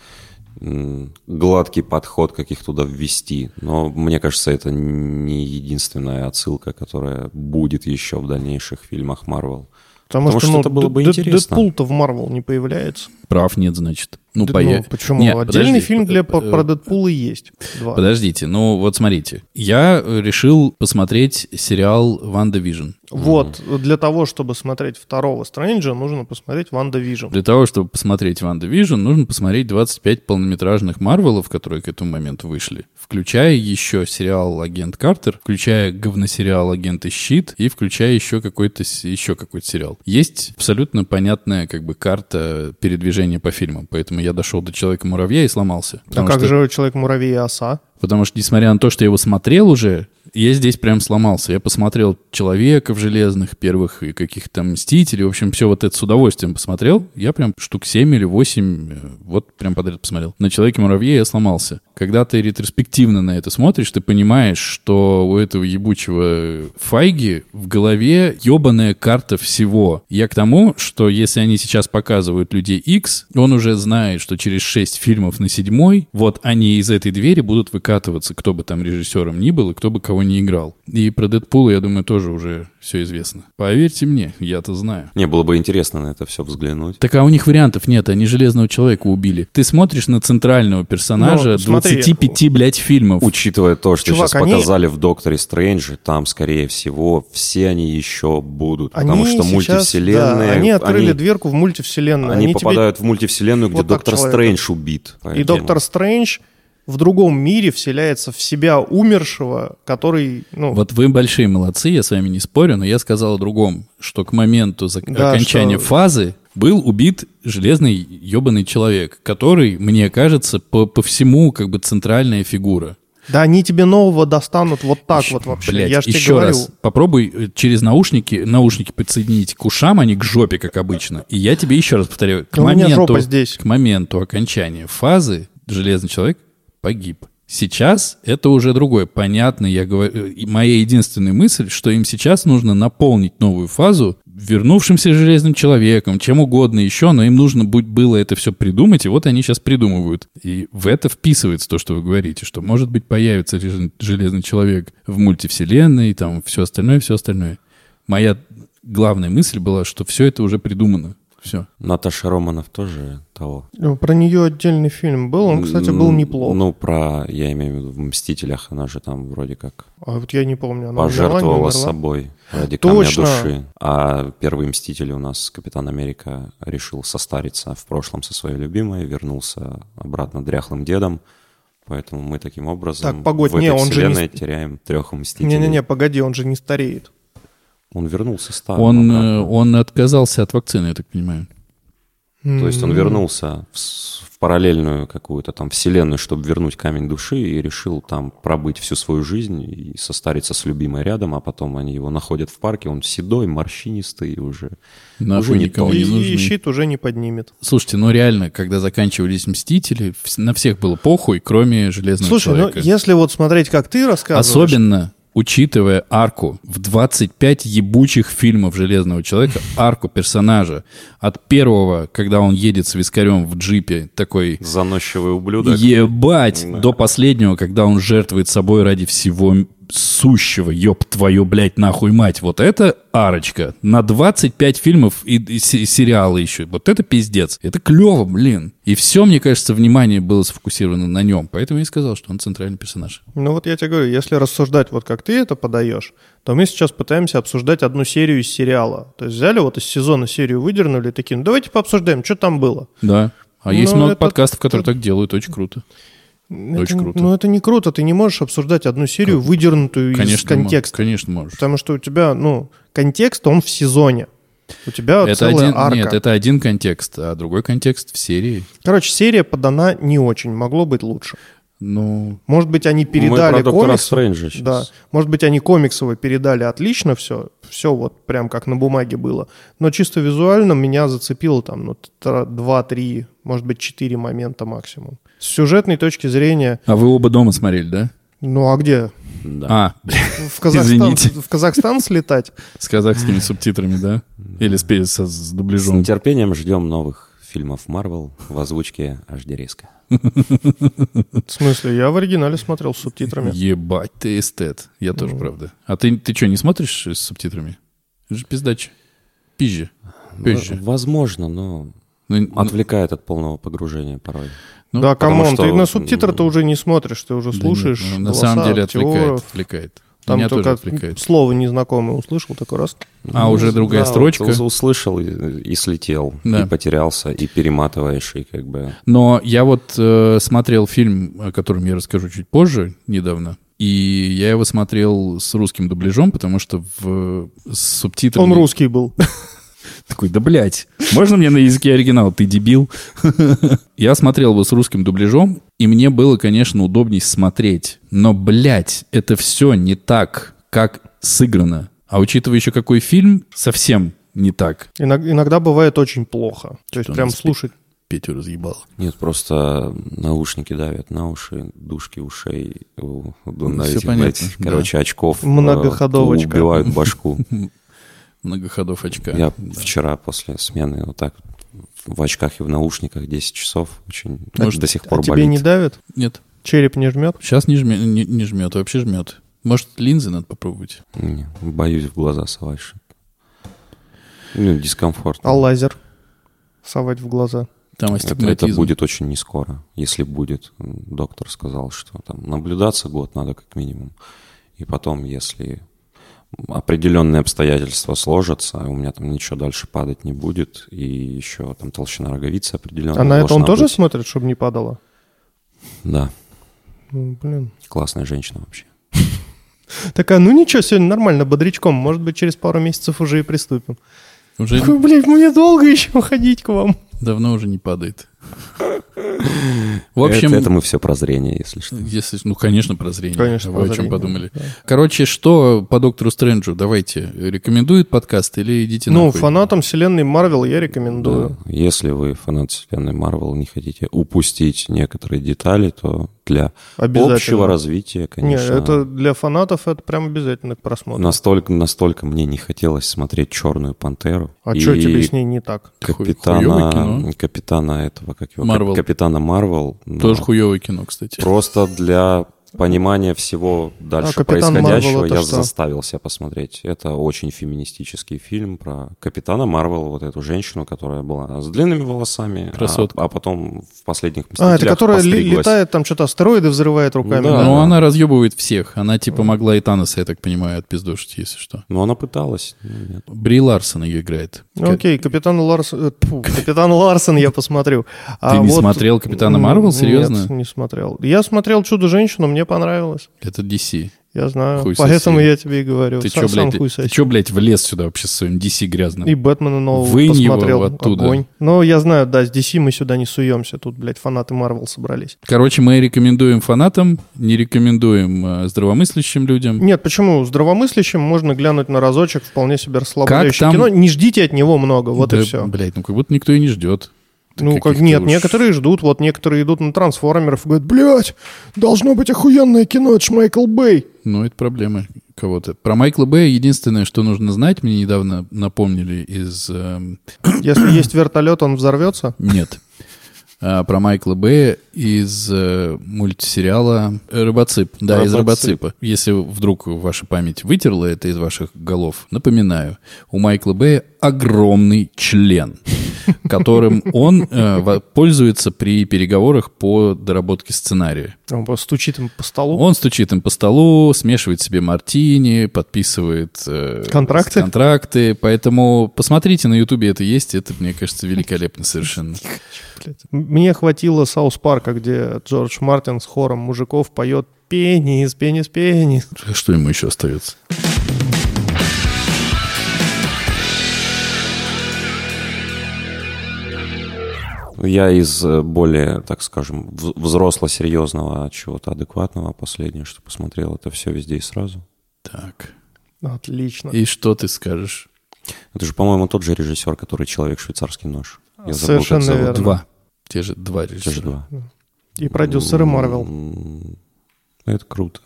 гладкий подход, как их туда ввести. Но мне кажется, это не единственная отсылка, которая будет еще в дальнейших фильмах Марвел. Потому, Потому что ну, это было бы интересно. Дэдпул-то в Марвел не появляется. Прав нет, значит. Ну, Да, поя- ну, почему? Не, Отдельный подожди. фильм для, Э, про Дэдпула есть. Два. Подождите, ну вот смотрите. Я решил посмотреть сериал «Ванда Вижн». Вот, для того, чтобы смотреть второго Стрэнджа, нужно посмотреть Ванда Вижн. Для того, чтобы посмотреть «Ванда Вижн», нужно посмотреть 25 полнометражных Марвелов, которые к этому моменту вышли, включая еще сериал «Агент Картер», включая говносериал «Агенты Щит» и включая еще какой-то, еще какой-то сериал. Есть абсолютно понятная как бы карта передвижения по фильмам, поэтому я дошел до «Человека-муравья» и сломался. А как что- же Человек-муравей и оса? Потому что, несмотря на то, что я его смотрел уже, я здесь прям сломался. Я посмотрел «Человека в железных», первых и каких-то «Мстителей». В общем, все вот это с удовольствием посмотрел. Я прям штук 7 или 8 э, вот прям подряд посмотрел. На «Человеке-муравье» я сломался. Когда ты ретроспективно на это смотришь, ты понимаешь, что у этого ебучего Файги в голове ебаная карта всего. Я к тому, что если они сейчас показывают людей X, он уже знает, что через 6 фильмов на седьмой, вот они из этой двери будут выкатываться, кто бы там режиссером ни был и кто бы кого не играл. И про Дэдпула, я думаю, тоже уже все известно. Поверьте мне, я-то знаю. Не, было бы интересно на это все взглянуть. Так а у них вариантов нет, они Железного Человека убили. Ты смотришь на центрального персонажа Ну, смотри, 25, блядь, фильмов. Учитывая то, что Чувак, сейчас они- показали в Докторе Стрэндже, там, скорее всего, все они еще будут. потому Они что сейчас, мультивселенные... да, они открыли они- дверку в мультивселенную. Они, тебе- попадают в мультивселенную, где вот Доктор человека. Стрэндж убит. И Доктор Стрэндж в другом мире вселяется в себя умершего, который, ну, Вот вы большие молодцы, я с вами не спорю, но я сказал о другом, что к моменту зак- Да, окончания что- фазы был убит железный ебаный человек, который, мне кажется, по, по всему как бы центральная фигура. да они тебе нового достанут вот так вот вообще. Блядь, Я же тебе еще говорю. раз, попробуй э, через наушники, наушники подсоединить к ушам, а не к жопе, как обычно. И я тебе еще раз повторяю, к моменту, здесь. к моменту окончания фазы железный человек погиб. Сейчас это уже другое. Понятно, я говорю, и моя единственная мысль, что им сейчас нужно наполнить новую фазу вернувшимся железным человеком, чем угодно еще, но им нужно будь было это все придумать, и вот они сейчас придумывают. И в это вписывается то, что вы говорите, что, может быть, появится железный- человек в мультивселенной, там, все остальное, все остальное. Моя главная мысль была, что все это уже придумано. Все. Наташа Романов тоже того. Ну, Про нее отдельный фильм был, он, кстати, был неплох. Ну, про, я имею в виду, в «Мстителях» она же там вроде как А вот я не помню, она пожертвовала умерла? собой ради Точно. камня души. А первый «Мститель» у нас, Капитан Америка, решил состариться в прошлом со своей любимой, вернулся обратно дряхлым дедом. Поэтому мы таким образом Так, погодь, в этой не, он же не теряем трех «Мстителей». Не-не-не, погоди, он же не стареет. Он вернулся старым Он, обратно. э, он отказался от вакцины, я так понимаю. То есть он вернулся в, в параллельную какую-то там вселенную, чтобы вернуть камень души, и решил там пробыть всю свою жизнь и состариться с любимой рядом, а потом они его находят в парке, он седой, морщинистый уже. Нахуй Уже не никому то. не И, щит уже не поднимет. Слушайте, ну реально, когда заканчивались «Мстители», на всех было похуй, кроме «Железного Слушай, человека». ну если вот смотреть, как ты рассказываешь... Особенно учитывая арку в 25 ебучих фильмов «Железного человека», арку персонажа от первого, когда он едет с вискарем в джипе, такой Заносчивый ублюдок. ебать, Да. до последнего, когда он жертвует собой ради всего сущего, ёб твою, блядь, нахуй мать. Вот это арочка. На 25 фильмов и, и се- сериалы еще. Вот это пиздец. Это клево, блин. И все, мне кажется, внимание было сфокусировано на нем. Поэтому я и сказал, что он центральный персонаж. Ну вот я тебе говорю, если рассуждать вот как ты это подаешь, то мы сейчас пытаемся обсуждать одну серию из сериала. То есть взяли вот из сезона серию выдернули и такие, ну давайте пообсуждаем, что там было. Да. А Ну, есть много это- подкастов, которые так делают, очень круто. Это, Очень круто. Ну это не круто, ты не можешь обсуждать одну серию, выдернутую из Конечно, мо- контекста. конечно можешь. Потому что у тебя, ну, контекст, он в сезоне. У тебя Это целая один, арка. нет, это один контекст, а другой контекст в серии. Короче, серия подана не очень, могло быть лучше. Ну, Может быть, они Мы передали про комикс. Сейчас. Да. Может быть, они комиксово передали отлично все. Все вот прям как на бумаге было. Но чисто визуально меня зацепило там ну, тра- два-три, может быть, четыре момента максимум. С сюжетной точки зрения, а вы оба дома смотрели, да? ну а где? Да. А, В Казахстан, Извините. в Казахстан слетать? с казахскими субтитрами, да? Или с, с С дубляжом? нетерпением ждем новых фильмов Marvel в озвучке HDRezka. В смысле, я в оригинале смотрел с субтитрами. Ебать, ты эстет. Я тоже, правда. А ты, ты что, не смотришь с субтитрами? Это же пиздаче. Пизже. Пизже. Ну, Возможно, но Ну, ну, отвлекает от полного погружения порой. ну, да, come on, что, ты на субтитры-то уже не смотришь, ты уже да нет, слушаешь ну, на самом деле отвлекает, актеров. отвлекает. Там Меня только отвлекает. слово незнакомое услышал такой раз. А, уже другая да, строчка. вот услышал и, и слетел, Да. и потерялся, и перематываешь, и как бы... Но я вот э, смотрел фильм, о котором я расскажу чуть позже, недавно. И я его смотрел с русским дубляжом, потому что в, с субтитрами... Он русский был. Такой, да блядь, можно мне на языке оригинала, ты дебил? Я смотрел его с русским дубляжом, и мне было, конечно, удобней смотреть. Но, блядь, это все не так, как сыграно. А учитывая еще какой фильм, совсем не так. Иног- Иногда бывает очень плохо. То есть прям слушать. Петю разъебал. Нет, просто наушники давят на уши, душки ушей, у- у- на всё этих, понятно, этих, да. короче, очков. э, Многоходовочка. Убивают башку. Многоходов очка. Я Да. вчера после смены вот так в очках и в наушниках 10 часов очень Может, до сих А пор тебе болит. не давит? Нет, Череп не жмет? сейчас не, жме- не, не жмет, вообще жмет. Может, линзы надо попробовать? Не, боюсь в глаза совать. Ну, дискомфорт. А лазер? Совать в глаза. Там это, это будет очень не скоро. Если будет, доктор сказал, что там наблюдаться год надо как минимум. И потом, если определенные обстоятельства сложатся, у меня там ничего дальше падать не будет, и еще там толщина роговицы определенная. А на это он должна тоже быть. смотрит, чтобы не падало? Да, Ну, блин. классная женщина вообще. Такая, ну ничего, сегодня нормально, бодрячком. Может быть, через пару месяцев уже и приступим. Уже Такой, блядь, мне долго еще ходить к вам. давно уже не падает. В общем, это, это мы все про зрение, если что. если, ну, конечно, прозрение. Конечно, Вы о чем прозрение, подумали? да. Короче, что по доктору Стрэнджу? Давайте. Рекомендует подкаст или идите Ну, нахуй? фанатам вселенной Марвел я рекомендую. Да. Если вы фанат вселенной Марвел, не хотите упустить некоторые детали, то для общего развития, Не, конечно. это для фанатов это прям обязательно к просмотру. Настолько, настолько мне не хотелось смотреть Черную пантеру. А И что тебе с ней не так? Капитана, капитана этого, как его, Марвел. капитана Марвел. Тоже хуевое кино, кстати. Просто для понимания всего дальше А «Капитан происходящего Марвел» это я что? заставил себя посмотреть. Это очень феминистический фильм про капитана Марвел, вот эту женщину, которая была с длинными волосами, а- Красотка. а, потом в последних А, это которая ли- постриглась. летает, там что-то астероиды взрывает руками. Да. да? Но она разъебывает всех. Она типа могла и Таноса, я так понимаю, отпиздошить, если что. Но она пыталась. ну, нет. Бри Ларсон ее играет. Ну, Окей, Капитан Ларсон... э, Капитан Ларсон я посмотрю. А Ты не вот- смотрел «Капитана Марвел»? Серьезно? Нет, не смотрел. Я смотрел «Чудо-женщину», мне понравилось. Это DC. Я знаю. Хуй Поэтому соси. я тебе и говорю. Ты Сам- что, сам блядь, хуй ты чё, блядь, влез сюда вообще со своим DC грязным? И Бэтмена нового Вынь его посмотрел. оттуда. Огонь. Но я знаю, да, с DC мы сюда не суемся. Тут, блядь, фанаты Марвел собрались. Короче, мы рекомендуем фанатам, не рекомендуем э, здравомыслящим людям. Нет, почему? Здравомыслящим можно глянуть на разочек вполне себе расслабляющее там- кино. Не ждите от него много, вот Да, и все. Блядь, ну как будто никто и не ждет. Ну, как нет, уж- некоторые ждут, вот некоторые идут на трансформеров и говорят, блядь, должно быть охуенное кино, это ж Майкл Бэй. Ну, это проблема кого-то. Про Майкла Бэя единственное, что нужно знать, мне недавно напомнили из... эм, Если есть вертолет, он взорвется. Нет. А, про Майкла Бэя из э, мультсериала «Рыбоцып». Да, из «Рыбоцып». «Рыбоципа». Если вдруг ваша память вытерла это из ваших голов, напоминаю, у Майкла Бэя огромный член, которым он э, пользуется при переговорах по доработке сценария. Он просто стучит им по столу. Он стучит им по столу, смешивает себе мартини, подписывает э, Контракты? контракты. Поэтому посмотрите, на Ютубе это есть. Это, мне кажется, великолепно совершенно. Мне хватило Саус Парка, где Джордж Мартин с хором мужиков поет «Пенис, пенис, пенис». Что ему еще остается? Я из э, более, так скажем, взросло-серьезного чего-то адекватного последнее, что посмотрел, это все везде и сразу. Так. Отлично. И что ты скажешь? Это же, по-моему, тот же режиссер, который «Человек швейцарский нож». Я забыл, как Совершенно зовут. верно. Два. Те же два Те же режиссера. два. И продюсеры Марвел. Это круто.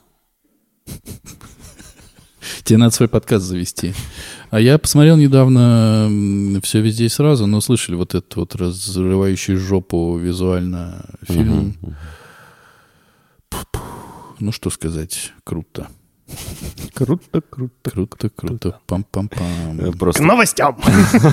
Тебе надо свой подкаст завести. А я посмотрел недавно все везде и сразу, но слышали вот этот вот разрывающий жопу визуально фильм. Ну что сказать, круто. Круто, круто. Круто, круто. Э, Пам-пам-пам. К Просто, новостям.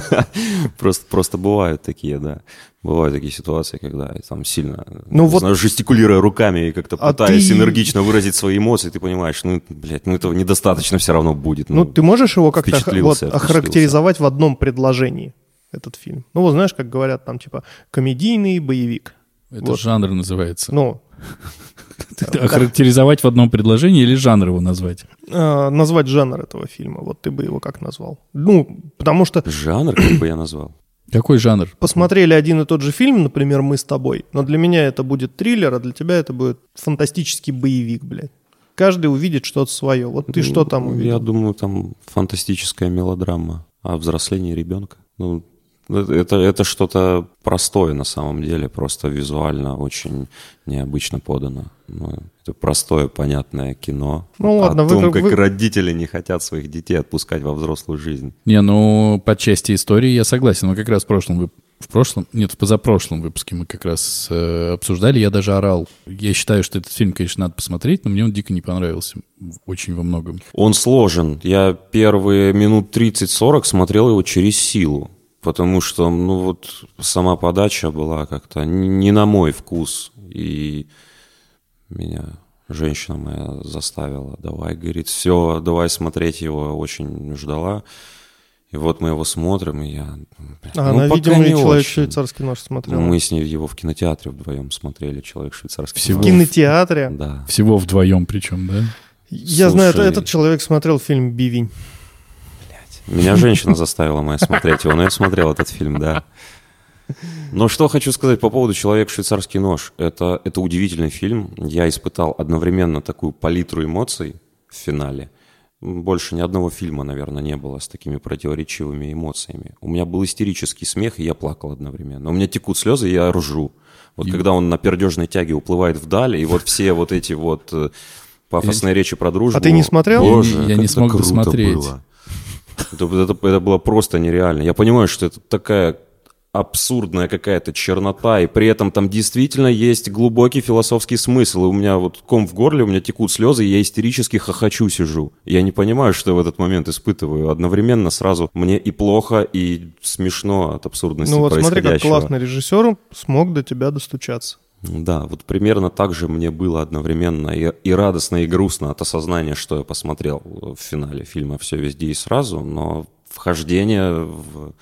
просто, просто бывают такие, да. Бывают такие ситуации, когда там сильно, Ну вот- знаю, жестикулируя руками и как-то А пытаясь ты- энергично выразить свои эмоции, ты понимаешь, ну, блядь, ну этого недостаточно все равно будет. Ну, ты можешь его как-то вот, охарактеризовать в одном предложении, этот фильм? Ну, вот знаешь, как говорят там, типа, комедийный боевик. Это Вот. жанр называется. Ну, Охарактеризовать в одном предложении или жанр его назвать? э, назвать жанр этого фильма, вот ты бы его как назвал? Ну, потому что Жанр, как бы я назвал. Какой жанр? посмотрели один и тот же фильм, например, мы с тобой, но для меня это будет триллер, а для тебя это будет фантастический боевик, блядь. Каждый увидит что-то свое. Вот ты что там Ну, Я увидел? думаю, там фантастическая мелодрама о взрослении ребенка. Ну, это, это, что-то простое на самом деле, просто визуально очень необычно подано. Ну, это простое, понятное кино Ну о ладно, вы- том, как вы- родители не хотят своих детей отпускать во взрослую жизнь. Не, ну, по части истории я согласен. Мы как раз в прошлом, в прошлом, нет, в позапрошлом выпуске мы как раз э, обсуждали, я даже орал. Я считаю, что этот фильм, конечно, надо посмотреть, но мне он дико не понравился. Очень во многом. Он сложен. Я первые минут 30-40 смотрел его через силу. Потому что, ну вот, сама подача была как-то не на мой вкус. И меня женщина моя заставила, давай, говорит, все, давай смотреть его, очень ждала. И вот мы его смотрим, и я... блин, А, ну, она, видимо, не и человек очень. швейцарский нож смотрел. Мы с ней его в кинотеатре вдвоем смотрели, человек швейцарский. Всего? В кинотеатре. Да. Всего вдвоем причем, да? Я знаю, Слушай. этот человек смотрел фильм «Бивень». Меня женщина заставила моя смотреть его, но я смотрел этот фильм, да. Но что хочу сказать по поводу «Человек швейцарский нож». Это, это удивительный фильм. Я испытал одновременно такую палитру эмоций в финале. Больше ни одного фильма, наверное, не было с такими противоречивыми эмоциями. У меня был истерический смех, и я плакал одновременно. У меня текут слезы, и я ржу. Вот И- когда он на пердежной тяге уплывает вдаль, и вот все вот эти вот э, пафосные речи про дружбу. А ты не смотрел? Боже, Я не- смог досмотреть. было. Это, это- это было просто нереально. Я понимаю, что это такая абсурдная какая-то чернота, и при этом там действительно есть глубокий философский смысл. И у меня вот ком в горле, у меня текут слезы, и я истерически хохочу сижу. Я не понимаю, что я в этот момент испытываю. Одновременно сразу мне и плохо, и смешно от абсурдности Ну вот смотри, как классно режиссер смог до тебя достучаться. Да, вот примерно так же мне было одновременно и, и радостно, и грустно от осознания, что я посмотрел в финале фильма «Все везде и сразу», но вхождение в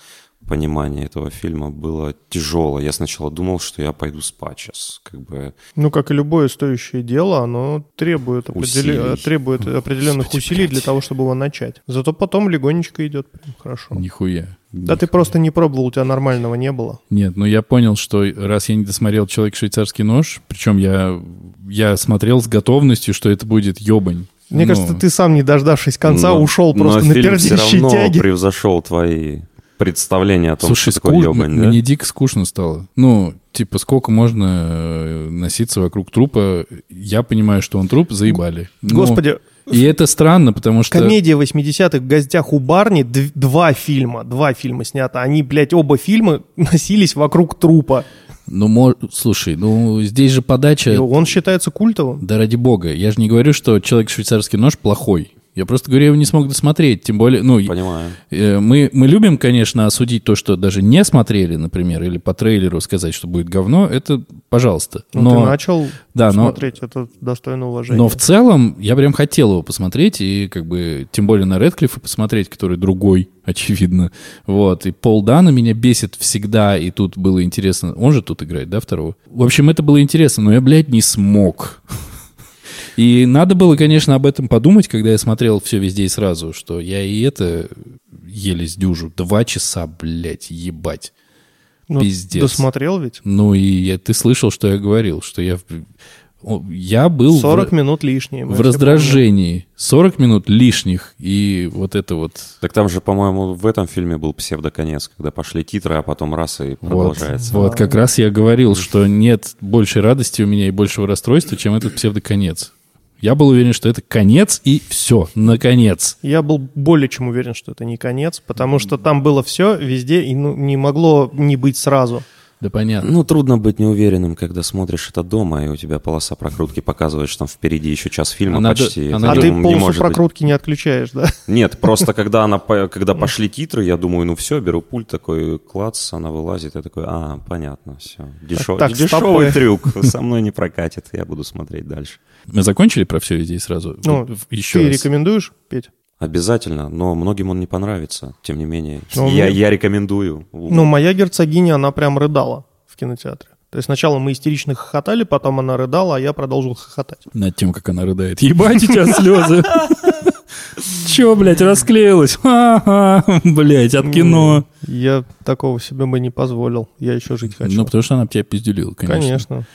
понимание этого фильма было тяжелое. Я сначала думал, что я пойду спать сейчас, как бы... Ну, как и любое стоящее дело, оно требует, определи- Усилий. требует определенных Господи, усилий для блядь. того, чтобы его начать. Зато потом легонечко идет прям хорошо. Нихуя. Да ты просто не пробовал, у тебя нормального не было. Нет, ну я понял, что раз я не досмотрел «Человек швейцарский нож», причем я, я смотрел с готовностью, что это будет ебань. Мне Ну, кажется, ты сам, не дождавшись конца, но- ушел но просто на фильм все пердящей равно превзошел твои представления о том, Слушай, что такое ску- ебань, м- да? мне дико скучно стало. Ну, типа, сколько можно э, носиться вокруг трупа? Я понимаю, что он труп, заебали. Ну, Господи, И это странно, потому что... комедия 80-х в гостях у Барни, два фильма, два фильма снято. Они, блядь, оба фильма носились вокруг трупа. Ну, мо- слушай, ну, здесь же подача... И он считается культовым. Да ради бога. Я же не говорю, что человек швейцарский нож плохой. Я просто говорю, я его не смог досмотреть. Тем более, ну, Понимаю. э, мы, мы любим, конечно, осудить то, что даже не смотрели, например, или по трейлеру сказать, что будет говно. Это, пожалуйста. Ну, Но, ты начал да, но, смотреть, это достойно уважения. но в целом я прям хотел его посмотреть, и как бы, тем более на Редклиффа посмотреть, который другой, очевидно. Вот. И Пол Дана меня бесит всегда, и тут было интересно. Он же тут играет, да, второго? В общем, это было интересно, но я, блядь, не смог. И надо было, конечно, об этом подумать, когда я смотрел все везде и сразу, что я и это еле сдюжу. Два часа, блядь, ебать. Ну, Пиздец. Досмотрел ведь? Ну и я- ты слышал, что я говорил, что я, я был 40 в, минут лишние. в раздражении. 40 минут лишних, и вот это вот... Так там же, по-моему, в этом фильме был псевдоконец, когда пошли титры, а потом раз и Вот, продолжается. вот как раз я говорил, что нет большей радости у меня и большего расстройства, чем этот псевдоконец. Я был уверен, что это конец, и все, наконец. Я был более чем уверен, что это не конец, потому что там было все везде, и ну, не могло не быть сразу. Да понятно. Ну, трудно быть неуверенным, когда смотришь это дома, и у тебя полоса прокрутки показывает, что там впереди еще час фильма А надо- почти. а надо- А не- ты не полосу может быть. прокрутки не отключаешь, да? Нет, просто когда она когда пошли титры, я думаю, ну все, беру пульт такой, клац, она вылазит, я такой, а, понятно, все. Дешев- так, Дешевый стопы. трюк, со мной не прокатит, я буду смотреть дальше. Мы закончили про все и сразу? Ну, Еще Ты раз. рекомендуешь, Петь? Обязательно, но многим он не понравится, тем не менее. Ну, я, мне- я рекомендую. Ну, моя герцогиня, она прям рыдала в кинотеатре. То есть сначала мы истерично хохотали, потом она рыдала, а я продолжил хохотать. Над тем, как она рыдает. Ебать, у тебя слезы. Че, блядь, расклеилась? Ха-ха, Блядь, от кино. Я такого себе бы не позволил. Я еще жить хочу. Ну, потому что она тебя пизделила, конечно. Конечно.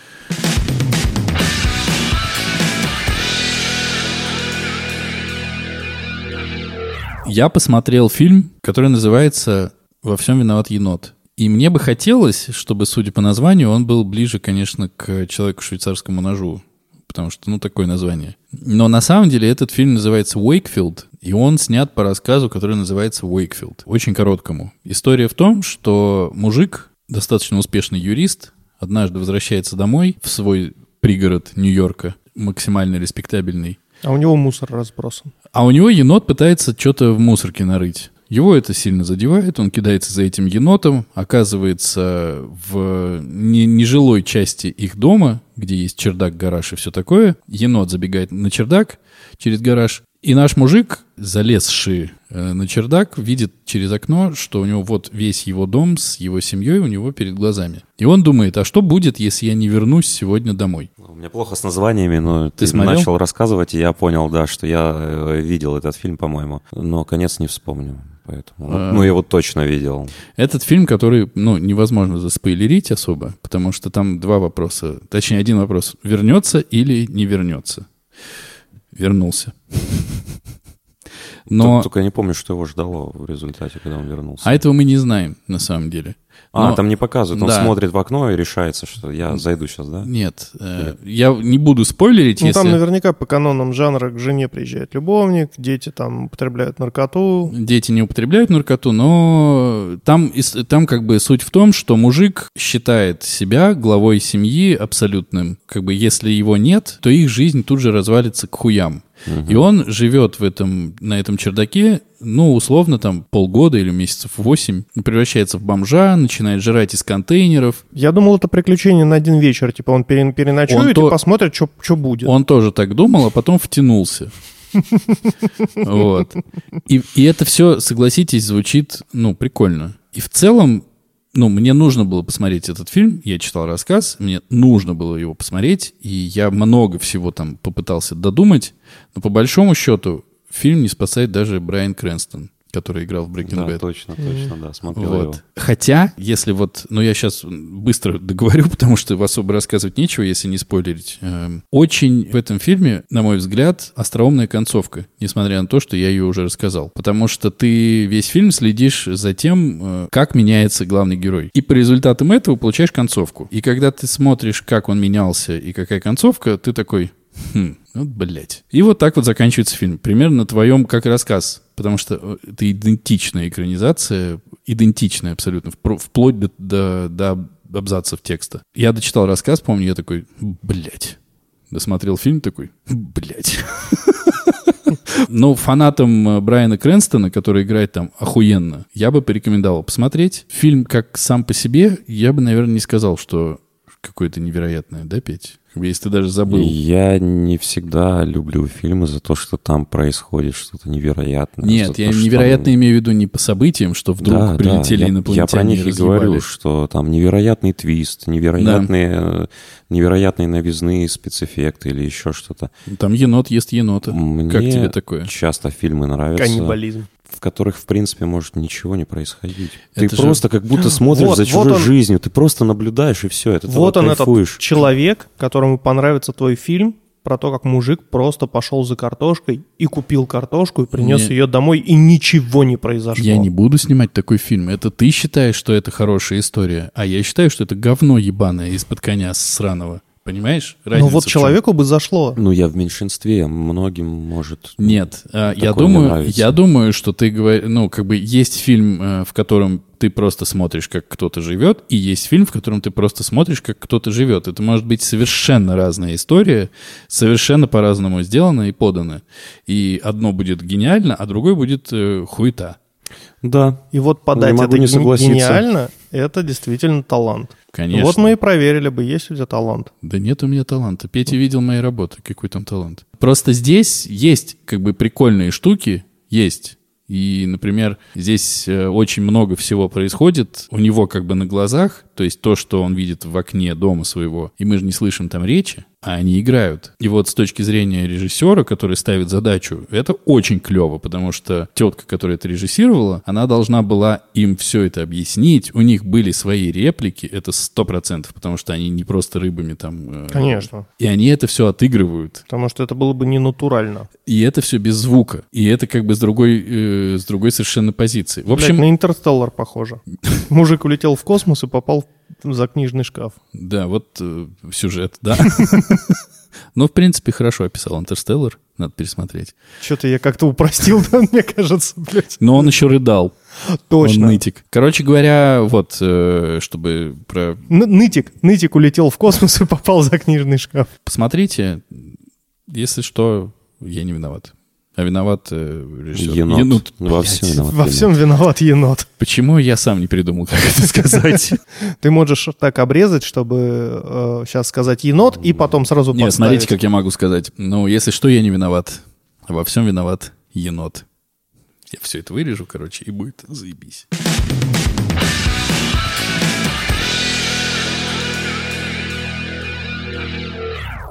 Я посмотрел фильм, который называется «Во всем виноват енот». И мне бы хотелось, чтобы, судя по названию, он был ближе, конечно, к человеку швейцарскому ножу. Потому что, ну, такое название. Но на самом деле этот фильм называется «Уэйкфилд», и он снят по рассказу, который называется «Уэйкфилд». Очень короткому. История в том, что мужик, достаточно успешный юрист, однажды возвращается домой в свой пригород Нью-Йорка, максимально респектабельный, А у него мусор разбросан. а у него енот пытается что-то в мусорке нарыть. Его это сильно задевает, он кидается за этим енотом, оказывается в не- нежилой части их дома, где есть чердак, гараж и все такое. Енот забегает на чердак через гараж, и наш мужик, залезший э, на чердак, видит через окно, что у него вот весь его дом с его семьей у него перед глазами. И он думает, а что будет, если я не вернусь сегодня домой? У меня плохо с названиями, но ты, смотрел? начал рассказывать, и я понял, да, что я э, видел этот фильм, по-моему, но конец не вспомню. Поэтому, А. ну, я его точно видел. Этот фильм, который, ну, невозможно заспойлерить особо, потому что там два вопроса. Точнее, один вопрос. Вернется или не вернется? Вернулся. Но... Только я не помню, что его ждало в результате, когда он вернулся. А этого мы не знаем, на самом деле. А, Но- там не показывают, он Да. смотрит в окно и решается, что я зайду сейчас, да? Нет, э, я не буду спойлерить, Ну, если... там наверняка по канонам жанра к жене приезжает любовник, дети там употребляют наркоту. Дети не употребляют наркоту, но там, там как бы суть в том, что мужик считает себя главой семьи абсолютным. Как бы если его нет, то их жизнь тут же развалится к хуям. И он живет в этом, на этом чердаке, ну, условно, там полгода или месяцев восемь, превращается в бомжа, начинает жрать из контейнеров. Я думал, это приключение на один вечер. Типа он пере- переночует Он и то- посмотрит, что будет. Он тоже так думал, а потом втянулся. Вот. И, и это все, согласитесь, звучит, ну, прикольно. И в целом, ну, мне нужно было посмотреть этот фильм. Я читал рассказ, мне нужно было его посмотреть, и я много всего там попытался додумать. Но по большому счету фильм не спасает даже Брайан Крэнстон, который играл в Breaking Да, Bad. точно, точно, да, смотрел Вот. его. Хотя, если вот, ну я сейчас быстро договорю, потому что особо рассказывать нечего, если не спойлерить. Эм, Очень в этом фильме, на мой взгляд, остроумная концовка, несмотря на то, что я ее уже рассказал. Потому что ты весь фильм следишь за тем, э, как меняется главный герой. И по результатам этого получаешь концовку. И когда ты смотришь, как он менялся и какая концовка, ты такой, Хм, вот, блядь. И вот так вот заканчивается фильм. Примерно на твоем, как рассказ. Потому что э, это идентичная экранизация, идентичная абсолютно, вплоть до, до, до абзацев текста. Я дочитал рассказ, помню, я такой, блядь. Досмотрел фильм такой, блядь. Но фанатам э, Брайана Крэнстона, который играет там охуенно, я бы порекомендовал посмотреть. Фильм как сам по себе, я бы, наверное, не сказал, что какое-то невероятное, да, Петь? Если ты даже забыл. Я не всегда люблю фильмы за то, что там происходит что-то невероятное. Нет, за то, я что- невероятно имею в виду не по событиям, что вдруг Да, да, прилетели я- инопланетяне Я про них и говорю, что там невероятный твист, невероятные, э, невероятные новизны, спецэффекты или еще что-то. Там енот ест енота. Мне Как тебе такое? часто фильмы нравятся. Каннибализм. В которых, в принципе, может ничего не происходить. ты Это же- просто как будто смотришь Вот- за вот чужой он- жизнью, ты просто наблюдаешь, и все, это Вот он, этот кайфуешь. человек, которому понравится твой фильм про то, как мужик просто пошел за картошкой и купил картошку и принес Нет. ее домой, и ничего не произошло. Я не буду снимать такой фильм. Это ты считаешь, что это хорошая история, а я считаю, что это говно ебаное из-под коня сраного. Понимаешь? Ну Разница вот в чем? человеку бы зашло. Ну, я в меньшинстве, многим может... Нет, а, я не думаю, нравится. я думаю, что ты говоришь, ну, как бы есть фильм, э, в котором ты просто смотришь, как кто-то живет, и есть фильм, в котором ты просто смотришь, как кто-то живет. Это может быть совершенно разная история, совершенно по-разному сделана и подана. И одно будет гениально, а другое будет э, хуета. Да, И вот подать Не могу это не согласиться. гениально, это действительно талант. Конечно. Вот мы и проверили бы, есть у тебя талант. Да нет у меня таланта. Петя видел мои работы. Какой там талант? Просто здесь есть как бы прикольные штуки. Есть. И, например, здесь э, очень много всего происходит у него как бы на глазах, то есть то, что он видит в окне дома своего, и мы же не слышим там речи, а они играют. И вот с точки зрения режиссера, который ставит задачу, это очень клево, потому что тетка, которая это режиссировала, она должна была им все это объяснить, у них были свои реплики, это сто процентов, потому что они не просто рыбами там... э, Конечно. И они это все отыгрывают. Потому что это было бы не натурально. И это все без звука. И это как бы с другой, э, с другой совершенно позиции. В В общем, на Интерстеллар похоже. Мужик улетел в космос и попал за книжный шкаф. да, вот э, сюжет, да. Ну, в принципе, хорошо описал Интерстеллар. Надо пересмотреть. Что-то я как-то упростил, да, мне кажется, блядь. Но он еще рыдал. Точно. Он нытик. Короче говоря, вот, э, чтобы про... Н- нытик. Нытик улетел в космос и попал за книжный шкаф. Посмотрите, если что, я не виноват. А виноват э, режиссер. енот. Во блядь. всем виноват Во енот. всем виноват енот. Почему я сам не придумал, как это сказать? Ты можешь так обрезать, чтобы сейчас сказать енот, и потом сразу Нет, смотрите, как я могу сказать. Ну, если что, я не виноват. Во всем виноват енот. Я все это вырежу, короче, и будет заебись.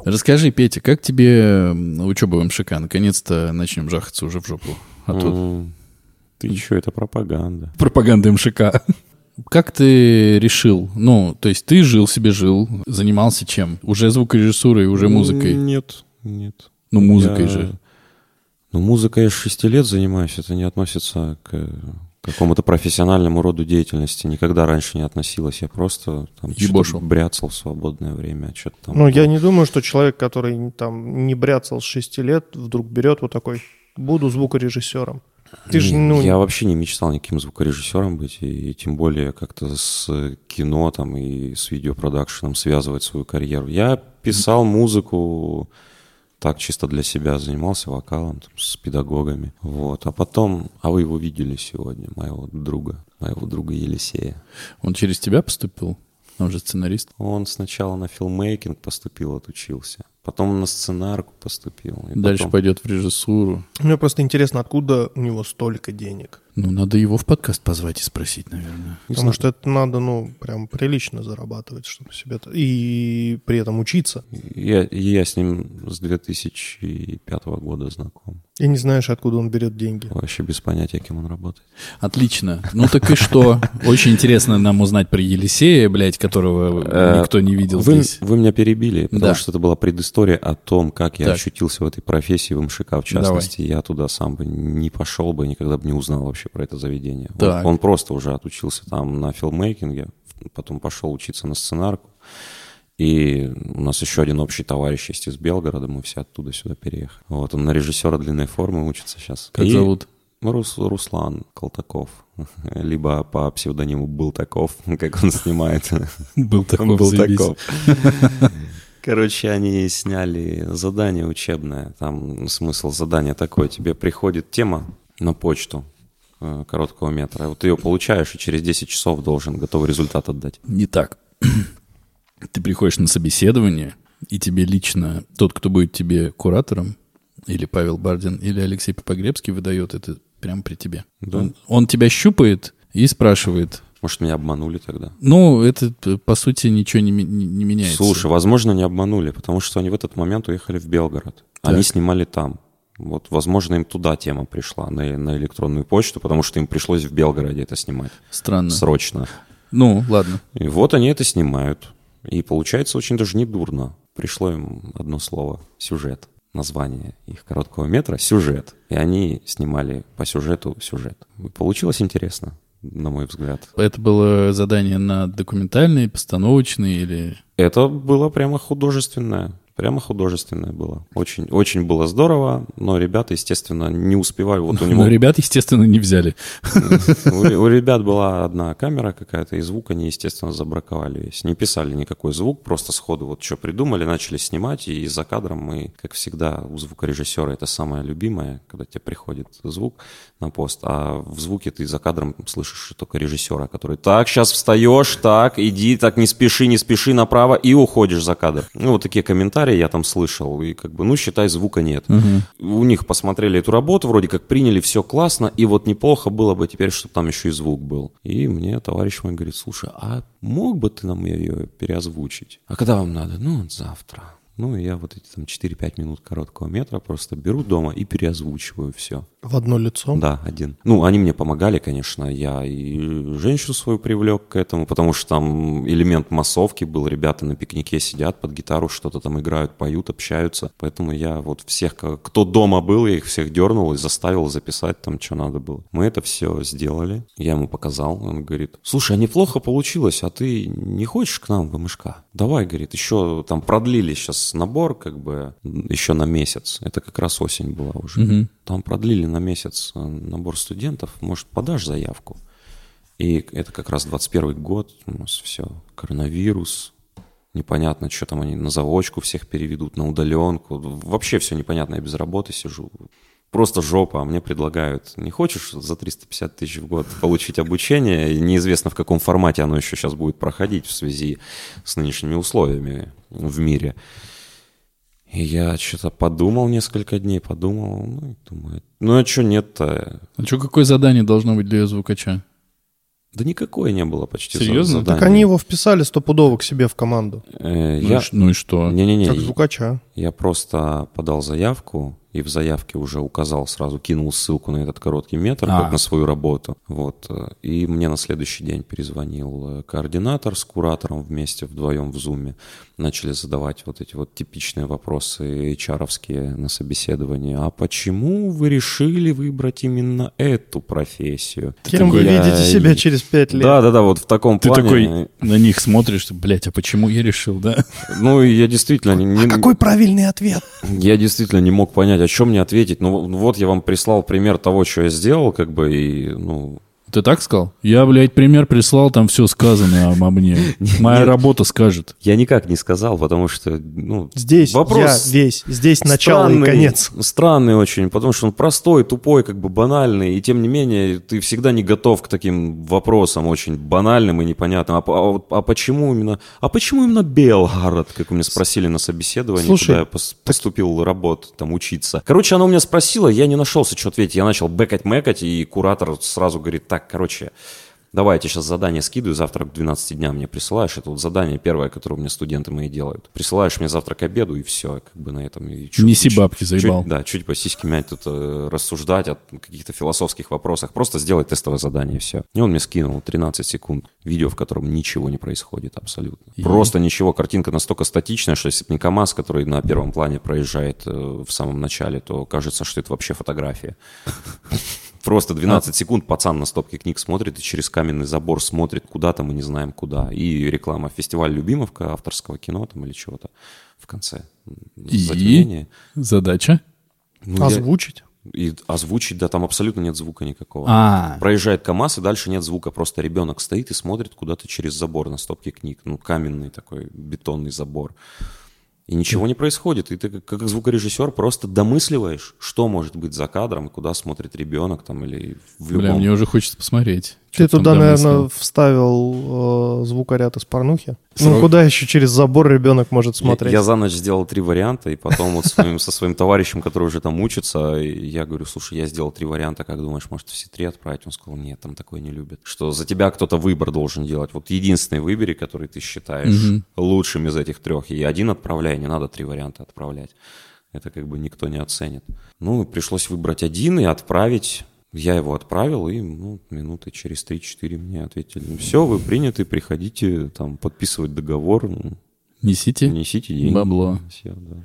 Расскажи, Петя, как тебе учеба в МШК? Наконец-то начнем жахаться уже в жопу. А тут Ты что, это пропаганда. пропаганда МШК. Как ты решил? Ну, то есть ты жил себе, жил, занимался чем? Уже звукорежиссурой, уже музыкой? Нет, нет. Ну, музыкой Я- же. Ну, музыкой я с 6 лет занимаюсь, это не относится к какому-то профессиональному роду деятельности. Никогда раньше не относилось. Я просто там что-то бряцал в свободное время. Что-то там. Ну, я не думаю, что человек, который там не бряцал с 6 лет, вдруг берет вот такой, буду звукорежиссером. Ты Не, ну, Я вообще не мечтал никаким звукорежиссером быть, и, тем более как-то с кино там и с видеопродакшеном связывать свою карьеру. Я писал музыку так чисто для себя, занимался вокалом там, с педагогами. Вот. А потом, а вы его видели сегодня, моего друга, моего друга Елисея. Он через тебя поступил? Он же сценарист. Он сначала на филмейкинг поступил, отучился. Потом на сценарку поступил. и Дальше потом- пойдет в режиссуру. мне просто интересно, откуда у него столько денег. Ну, надо его в подкаст позвать и спросить, наверное. Потому знаю. что это надо, ну, прям прилично зарабатывать, чтобы себе... И при этом учиться. Я, я с ним с 2005 года знаком. И не знаешь, откуда он берет деньги. Вообще без понятия, кем он работает. Отлично. Ну так и что? Очень интересно нам узнать про Елисея, блядь, которого Э, никто не видел Вы, здесь. вы меня перебили, потому Да. что это была предыстория о том, как я Так. очутился в этой профессии в МШК, в частности. Я туда сам бы не пошел бы, никогда бы не узнал вообще про это заведение. Он- Так. Он, просто уже отучился там на филмейкинге, потом пошел учиться на сценарку. И у нас еще один общий товарищ есть из Белгорода, мы все оттуда сюда переехали. Вот он на режиссера длинной формы учится сейчас. Как И- зовут? Рус- Руслан Колтаков. Либо по псевдониму Бултаков, как он снимает. Был такой, Был таков. Короче, они сняли задание учебное. Там смысл задания такой. Тебе приходит тема на почту короткого метра. Вот ты ее получаешь, и через 10 часов должен готовый результат отдать. Не так. Ты приходишь на собеседование, и тебе лично тот, кто будет тебе куратором, или Павел Бардин, или Алексей Попогребский выдает это прямо при тебе. Да. Он, он тебя щупает и спрашивает. Может, меня обманули тогда? Ну, это, э, по сути, ничего не, не- не меняется. Слушай, возможно, не обманули, потому что они в этот момент уехали в Белгород. Они Так. снимали там. Вот, возможно, им туда тема пришла, на, на электронную почту, потому что им пришлось в Белгороде это снимать. Странно. Срочно. Ну, ладно. И вот они это снимают. И получается очень даже недурно. Пришло им одно слово — сюжет. Название их короткого метра — сюжет. И они снимали по сюжету сюжет. И получилось интересно, на мой взгляд. Это было задание на документальный, постановочный или... Это было прямо художественное. Прямо художественное было. Очень, очень было здорово, но ребята, естественно, не успевали. Вот у него... Но ребят, естественно, не взяли. У, у ребят была одна камера какая-то, и звук они, естественно, забраковали весь. Не писали никакой звук, просто сходу вот что придумали, начали снимать, и за кадром мы, как всегда, у звукорежиссера это самое любимое, когда тебе приходит звук на пост, а в звуке ты за кадром слышишь только режиссера, который «Так, сейчас встаешь, так, иди, так, не спеши, не спеши направо», и уходишь за кадр. Ну, вот такие комментарии я там слышал, и как бы, ну, считай, звука нет. У них посмотрели эту работу, вроде как приняли, все классно, и вот неплохо было бы теперь, чтобы там еще и звук был. И мне товарищ мой говорит, слушай, а мог бы ты нам ее переозвучить? А когда вам надо? Ну, завтра. Ну, и я вот эти там 4-5 минут короткого метра просто беру дома и переозвучиваю все. В одно лицо? Да, один. Ну, они мне помогали, конечно. Я и женщину свою привлек к этому, потому что там элемент массовки был. Ребята на пикнике сидят под гитару, что-то там играют, поют, общаются. Поэтому я вот всех, кто дома был, я их всех дернул и заставил записать там, что надо было. Мы это все сделали. Я ему показал. Он говорит, слушай, а неплохо получилось, а ты не хочешь к нам в МШК? Давай, говорит, еще там продлили сейчас набор, как бы, еще на месяц. Это как раз осень была уже. Мгм. Там продлили на месяц э, набор студентов. Может, подашь заявку? И это как раз 21 год. У нас все. Коронавирус. Непонятно, что там они на заочку всех переведут, на удаленку. Вообще все непонятно. Я без работы сижу. Просто жопа, а мне предлагают, не хочешь за 350 тысяч в год получить обучение, неизвестно в каком формате оно еще сейчас будет проходить в связи с нынешними условиями в мире. И я что-то подумал несколько дней, подумал, ну, и думаю, ну а что нет-то? А что, какое задание должно быть для звукача? Да никакое не было почти Серьезно? задание. Так они его вписали стопудово к себе в команду. Э, Ну, я... и ну и что? Не-не-не, Как звукача. я просто подал заявку, и в заявке уже указал сразу, кинул ссылку на этот короткий метр, А. как на свою работу. Вот. И мне на следующий день перезвонил э, координатор с куратором вместе вдвоем в зуме. Начали задавать вот эти вот типичные вопросы HR-овские на собеседовании. А почему вы решили выбрать именно эту профессию? Кем вы Я- видите себя через пять лет? Да, да, да, вот в таком Ты плане. такой на них смотришь, блядь, а почему я решил, да? Ну, я действительно не- А какой правильный ответ? я действительно не мог понять, о чем мне ответить. Ну вот я вам прислал пример того, что я сделал, как бы, и, ну, Ты так сказал? Я, блядь, пример прислал, там все сказано обо мне. Моя Нет. работа скажет. я никак не сказал, потому что, ну, Здесь Вопрос я весь. Здесь начало и странный, конец. Странный очень, потому что он простой, тупой, как бы банальный, и тем не менее ты всегда не готов к таким вопросам очень банальным и непонятным. А, а а почему именно, а почему именно Белгород, как у меня спросили на собеседовании, Слушай, куда я пос- поступил работать, там учиться. Короче, она у меня спросила, я не нашелся, что ответить. Я начал бэкать-мэкать, и куратор сразу говорит, так, короче, Давай, я тебе сейчас задание скидываю, завтра к 12 дням мне присылаешь. Это вот задание первое, которое у меня студенты мои делают. Присылаешь мне завтра к обеду, и все, как бы на этом. И чуть- Неси чуть- бабки, заебал. чуть- да, чуть по сиське мять тут э, рассуждать о каких-то философских вопросах. Просто сделай тестовое задание, и все. И он мне скинул 13 секунд видео, в котором ничего не происходит абсолютно. И? Просто ничего. Картинка настолько статичная, что если бы не КамАЗ, который на первом плане проезжает э, в самом начале, то кажется, что это вообще фотография. Просто 12 секунд пацан на стопке книг смотрит и через каменный забор смотрит куда-то, мы не знаем куда. И реклама фестиваль Любимовка авторского кино там или чего-то в конце. И? Затемнение. Задача? Ну, я- Озвучить. И озвучить, да, там абсолютно нет звука никакого. А, Проезжает КАМАЗ, и дальше нет звука. Просто ребенок стоит и смотрит куда-то через забор на стопке книг. Ну, каменный такой бетонный забор. И ничего не происходит. И ты как, как звукорежиссер просто домысливаешь, что может быть за кадром, куда смотрит ребенок там или в любом... бля, мне уже хочется посмотреть. Ты туда, домыслил. наверное, вставил э, звукоряд из порнухи. Срок. Ну, куда еще через забор ребенок может Я, смотреть? я за ночь сделал три варианта, и потом вот своим- со своим товарищем, который уже там учится, я говорю, слушай, я сделал три варианта, как думаешь, может все три отправить? Он сказал, нет, там такое не любят. Что за тебя кто-то выбор должен делать. Вот единственный выбери, который ты считаешь лучшим из этих трех, и один отправляй, не надо три варианта отправлять. Это как бы никто не оценит. Ну, пришлось выбрать один и отправить. Я его отправил, и ну, минуты через 3-4 мне ответили. Все, вы приняты, приходите там подписывать договор. Ну, Несите, Несите деньги. бабло. Всё, да.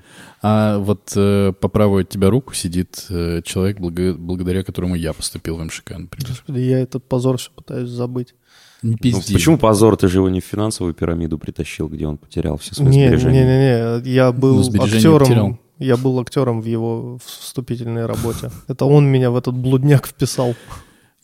А вот э, по правую от тебя руку сидит э, человек, благо- благодаря которому я поступил в МШК, например. Господи, я этот позор все пытаюсь забыть. Не Ну, пизди. почему позор? Ты же его не в финансовую пирамиду притащил, где он потерял все свои Не, сбережения. не, не, я был Ну, актером. потерял. Я был актером в его вступительной работе. Это он меня в этот блудняк вписал.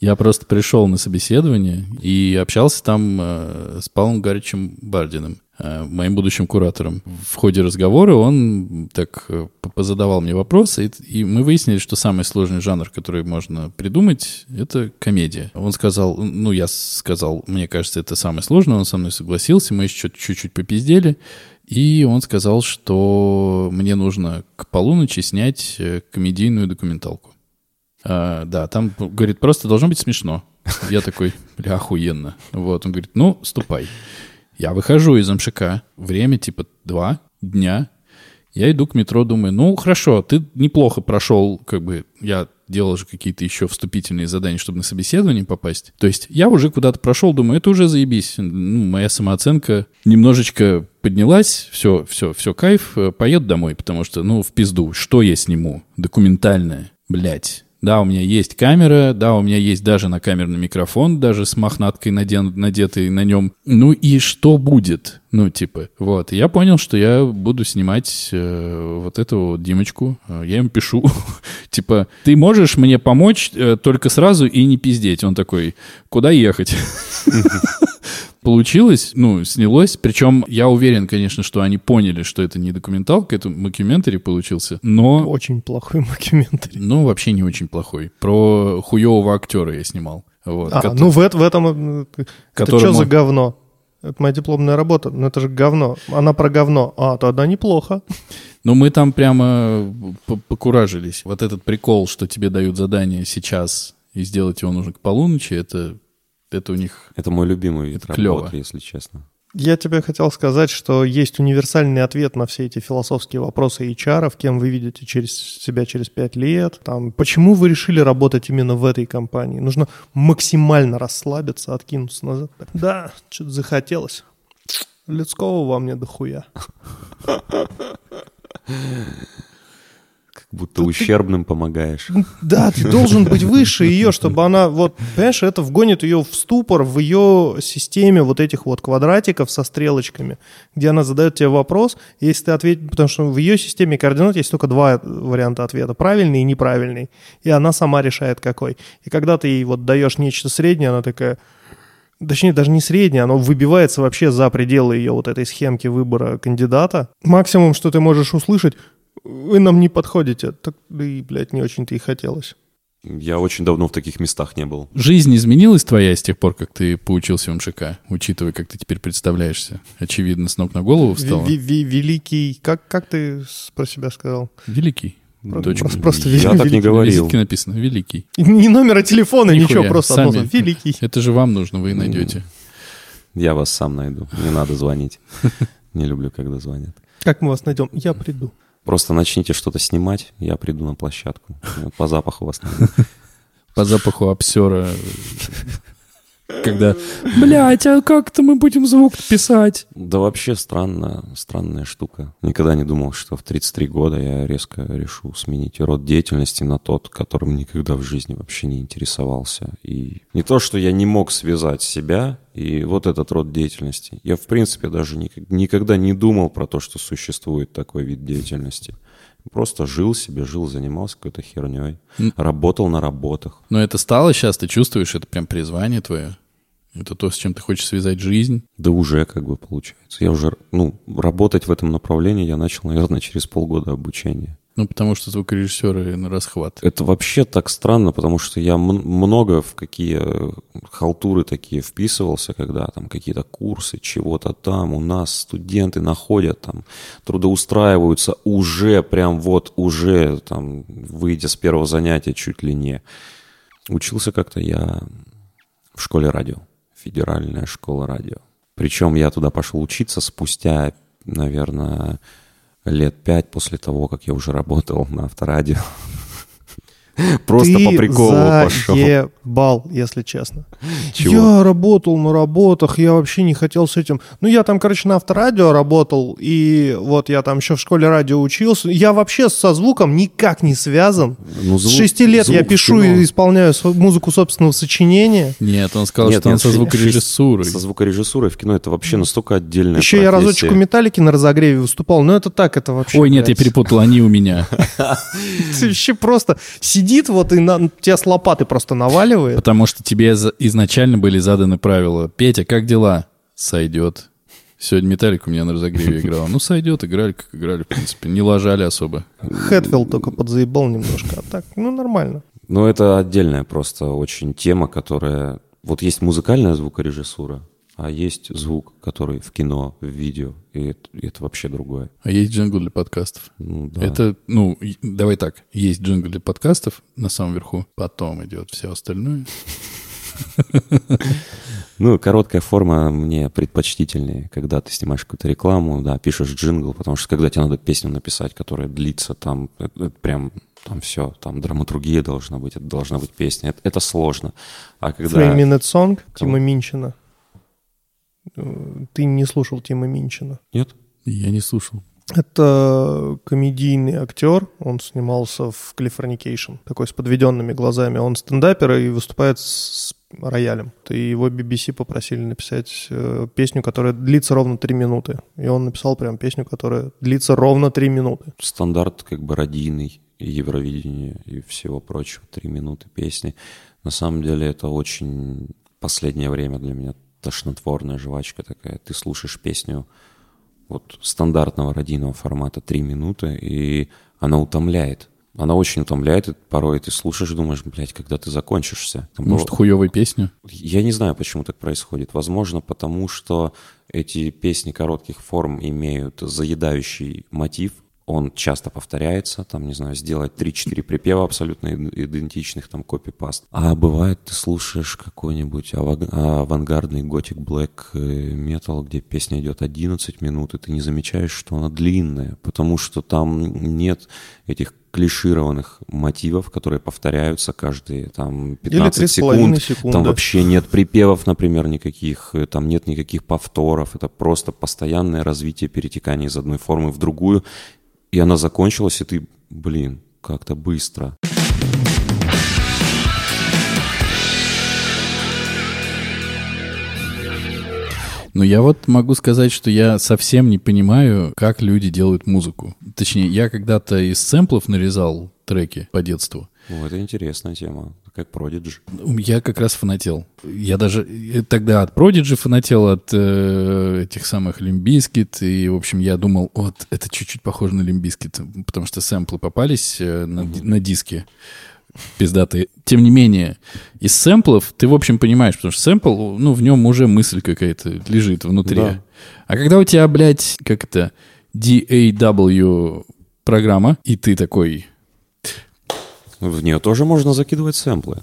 Я просто пришел на собеседование и общался там э, с Павлом Гаричем Бардиным, э, моим будущим куратором. В ходе разговора он так э, позадавал мне вопросы, и, и мы выяснили, что самый сложный жанр, который можно придумать, это комедия. Он сказал, ну, я сказал, мне кажется, это самое сложное, он со мной согласился, мы еще чуть-чуть попиздели, и он сказал, что мне нужно к полуночи снять э, комедийную документалку. А, да, там, говорит, просто должно быть смешно. Я такой, бля, охуенно. Вот, он говорит, ну, ступай. Я выхожу из МШК, время типа два дня. Я иду к метро, думаю, ну, хорошо, ты неплохо прошел, как бы, я делал же какие-то еще вступительные задания, чтобы на собеседование попасть. То есть я уже куда-то прошел, думаю, это уже заебись. Ну, моя самооценка немножечко поднялась, все, все, все, кайф, э, поеду домой, потому что, ну, в пизду, что я сниму? Документальное, блядь. Да, у меня есть камера, да, у меня есть даже на камерный микрофон, даже с мохнаткой наден, надетой на нем. Ну и что будет? Ну, типа, вот. Я понял, что я буду снимать э, вот эту вот Димочку. Э, Я ему пишу, типа, ты можешь мне помочь э, только сразу и не пиздеть? Он такой, куда ехать? Получилось, ну, снялось. Причем я уверен, конечно, что они поняли, что это не документалка, это макюментари получился. Но Очень плохой макюментарий. ну, вообще не очень плохой. Про хуевого актера я снимал. Вот, А, Кото- ну в, в этом... э, Это Которому- что за говно? Это моя дипломная работа. Ну это же говно. Она про говно. А, тогда неплохо. Ну, мы там прямо покуражились. Вот этот прикол, что тебе дают задание сейчас, и сделать его нужно к полуночи, это, это у них... Это мой любимый вид Это работы, если честно. Я тебе хотел сказать, что есть универсальный ответ на все эти философские вопросы HR, кем вы видите через себя через пять лет. Там, почему вы решили работать именно в этой компании? Нужно максимально расслабиться, откинуться назад. Да, что-то захотелось. Людского во мне дохуя. Будто ущербным помогаешь. Да, ты должен быть выше ее, чтобы она, вот, понимаешь, это вгонит ее в ступор в ее системе вот этих вот квадратиков со стрелочками, где она задает тебе вопрос, если ты ответишь, потому что в ее системе координат есть только два варианта ответа, правильный и неправильный, и она сама решает какой. И когда ты ей вот даешь нечто среднее, она такая, Точнее, даже не среднее, оно выбивается вообще за пределы ее вот этой схемки выбора кандидата. Максимум, что ты можешь услышать, вы нам не подходите. Так, да и, блядь, не очень-то и хотелось. Я очень давно в таких местах не был. Жизнь изменилась твоя с тех пор, как ты поучился в МШК, учитывая, как ты теперь представляешься? Очевидно, с ног на голову встал. Великий, как, как ты про себя сказал? Великий. Точка. просто- просто Я так не говорил. визитке написано «Великий». И Ни номера телефона, Нихуя, ничего, просто одно сами. слово. Великий. Это же вам нужно, вы найдете. Я вас сам найду. Не надо звонить. Не люблю, когда звонят. Как мы вас найдем? Я приду. Просто начните что-то снимать, я приду на площадку. По запаху вас. По запаху обсера. Когда, блядь, а как-то мы будем звук писать? Да вообще странно, странная штука. Никогда не думал, что в 33 года я резко решу сменить род деятельности на тот, которым никогда в жизни вообще не интересовался. И не то, что я не мог связать себя и вот этот род деятельности. Я, в принципе, даже никогда не думал про то, что существует такой вид деятельности. Просто жил себе, жил, занимался какой-то херней. М. Работал на работах. Но это стало сейчас, ты чувствуешь, это прям призвание твое. Это то, с чем ты хочешь связать жизнь. Да уже как бы получается. Я уже, ну, работать в этом направлении я начал, наверное, через полгода обучения. Ну, потому что звукорежиссеры на расхват. Это вообще так странно, потому что я много в какие халтуры такие вписывался, когда там какие-то курсы, чего-то там. У нас студенты находят там, трудоустраиваются уже, прям вот уже, там, выйдя с первого занятия чуть ли не. Учился как-то я в школе радио, федеральная школа радио. Причем я туда пошел учиться спустя, наверное, лет пять после того, как я уже работал на авторадио. Просто Ты по приколу пошел. заебал, если честно. Чего? Я работал на работах, я вообще не хотел с этим. Ну, я там, короче, на авторадио работал, и вот я там еще в школе радио учился. Я вообще со звуком никак не связан. Ну, С звук- шести лет я пишу кино. и исполняю музыку собственного сочинения. Нет, он сказал, Нет, что он со звукорежиссурой. Со звукорежиссурой в кино это вообще настолько отдельная Еще я разочек профессия. у Металлики на разогреве выступал, но это так, это вообще... Ой, нет, я блядь, перепутал, они у меня. Ты вообще просто сидит вот и на, тебя с лопаты просто наваливает. Потому что тебе изначально были заданы правила. Петя, как дела? Сойдет. Сегодня Металлик у меня на разогреве играл. Ну, сойдет, играли, как играли, в принципе. Не лажали особо. Хэтфилд только подзаебал немножко, а так, ну, нормально. Ну, это отдельная просто очень тема, которая... Вот есть музыкальная звукорежиссура, а есть звук, который в кино, в видео, и это, и это вообще другое. А есть джингл для подкастов. Ну, да. Это, ну, давай так. Есть джингл для подкастов на самом верху. Потом идет все остальное. Ну, короткая форма мне предпочтительнее, когда ты снимаешь какую-то рекламу, да, пишешь джингл, потому что когда тебе надо песню написать, которая длится там, это, это прям там все, там драматургия должна быть, это должна быть песня, это, это сложно. А когда... Three Minute Song? Тима Минчина. Ты не слушал Тима Минчина. Нет? Я не слушал. Это комедийный актер, он снимался в Californication, такой с подведенными глазами. Он стендапер и выступает с роялем. И его BBC попросили написать э, песню, которая длится ровно три минуты. И он написал прям песню, которая длится ровно три минуты. стандарт как бы родийный и Евровидение и всего прочего, три минуты песни. На самом деле это очень последнее время для меня тошнотворная жвачка такая. Ты слушаешь песню вот стандартного радийного формата три минуты, и она утомляет. Она очень утомляет, и порой ты слушаешь, думаешь, блядь, когда ты закончишься. Там Может, было- хуевая песня? я не знаю, почему так происходит. Возможно, потому что эти песни коротких форм имеют заедающий мотив. Он часто повторяется, там, не знаю, сделать 3-4 припева абсолютно ид- идентичных, там, копипаст. А бывает, ты слушаешь какой-нибудь аваг- авангардный готик блэк метал, где песня идет 11 минут, и ты не замечаешь, что она длинная, потому что там нет этих клишированных мотивов, которые повторяются каждые там 15 Или 3,5 секунд. секунды. Там вообще нет припевов, например, никаких, э, там нет никаких повторов. Это просто постоянное развитие перетекания из одной формы в другую. И она закончилась, и ты, блин, как-то быстро. Но я вот могу сказать, что я совсем не понимаю, как люди делают музыку. Точнее, я когда-то из сэмплов нарезал треки по детству. Ну, это интересная тема, как Prodigy. Я как раз фанател. Я даже э, тогда от Prodigy фанател, от э, этих самых Лимбискит. И, в общем, я думал, вот, это чуть-чуть похоже на Limp Bizkit, потому что сэмплы попались э, на, ди- на диске пиздатые. Тем не менее, из сэмплов ты, в общем, понимаешь, потому что сэмпл, ну, в нем уже мысль какая-то лежит внутри. Да. А когда у тебя, блядь, как это, DAW программа, и ты такой, В нее тоже можно закидывать сэмплы.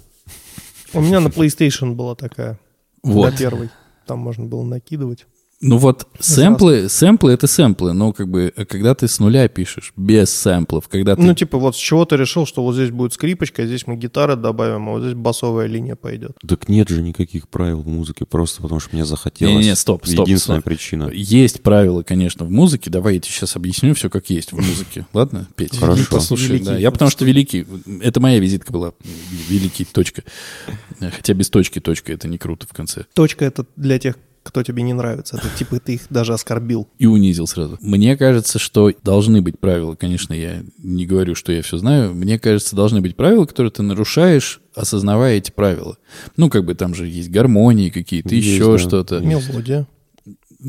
У меня на PlayStation была такая. вот. На первой. Там можно было накидывать. Ну вот сэмплы, сэмплы это сэмплы, но как бы э, когда ты с нуля пишешь, без сэмплов, когда ты... Ну, типа, вот с чего ты решил, что вот здесь будет скрипочка, здесь мы гитары добавим, а вот здесь басовая линия пойдет. Так нет же никаких правил в музыке, просто потому что мне захотелось. Не-не-не, стоп, стоп, Единственная стоп. причина. Есть правила, конечно, в музыке. Давай я тебе сейчас объясню все, как есть в музыке. Ладно, Петя? Хорошо. Послушай, Великий. да. Я потому что великий. Это моя визитка была. Великий, точка. Хотя без точки точка это не круто в конце. Точка это для тех, кто тебе не нравится. Это типа ты их даже оскорбил. и унизил сразу. Мне кажется, что должны быть правила. Конечно, я не говорю, что я все знаю. Мне кажется, должны быть правила, которые ты нарушаешь, осознавая эти правила. Ну, как бы там же есть гармонии какие-то, Есть, еще да. что-то. Мелодия.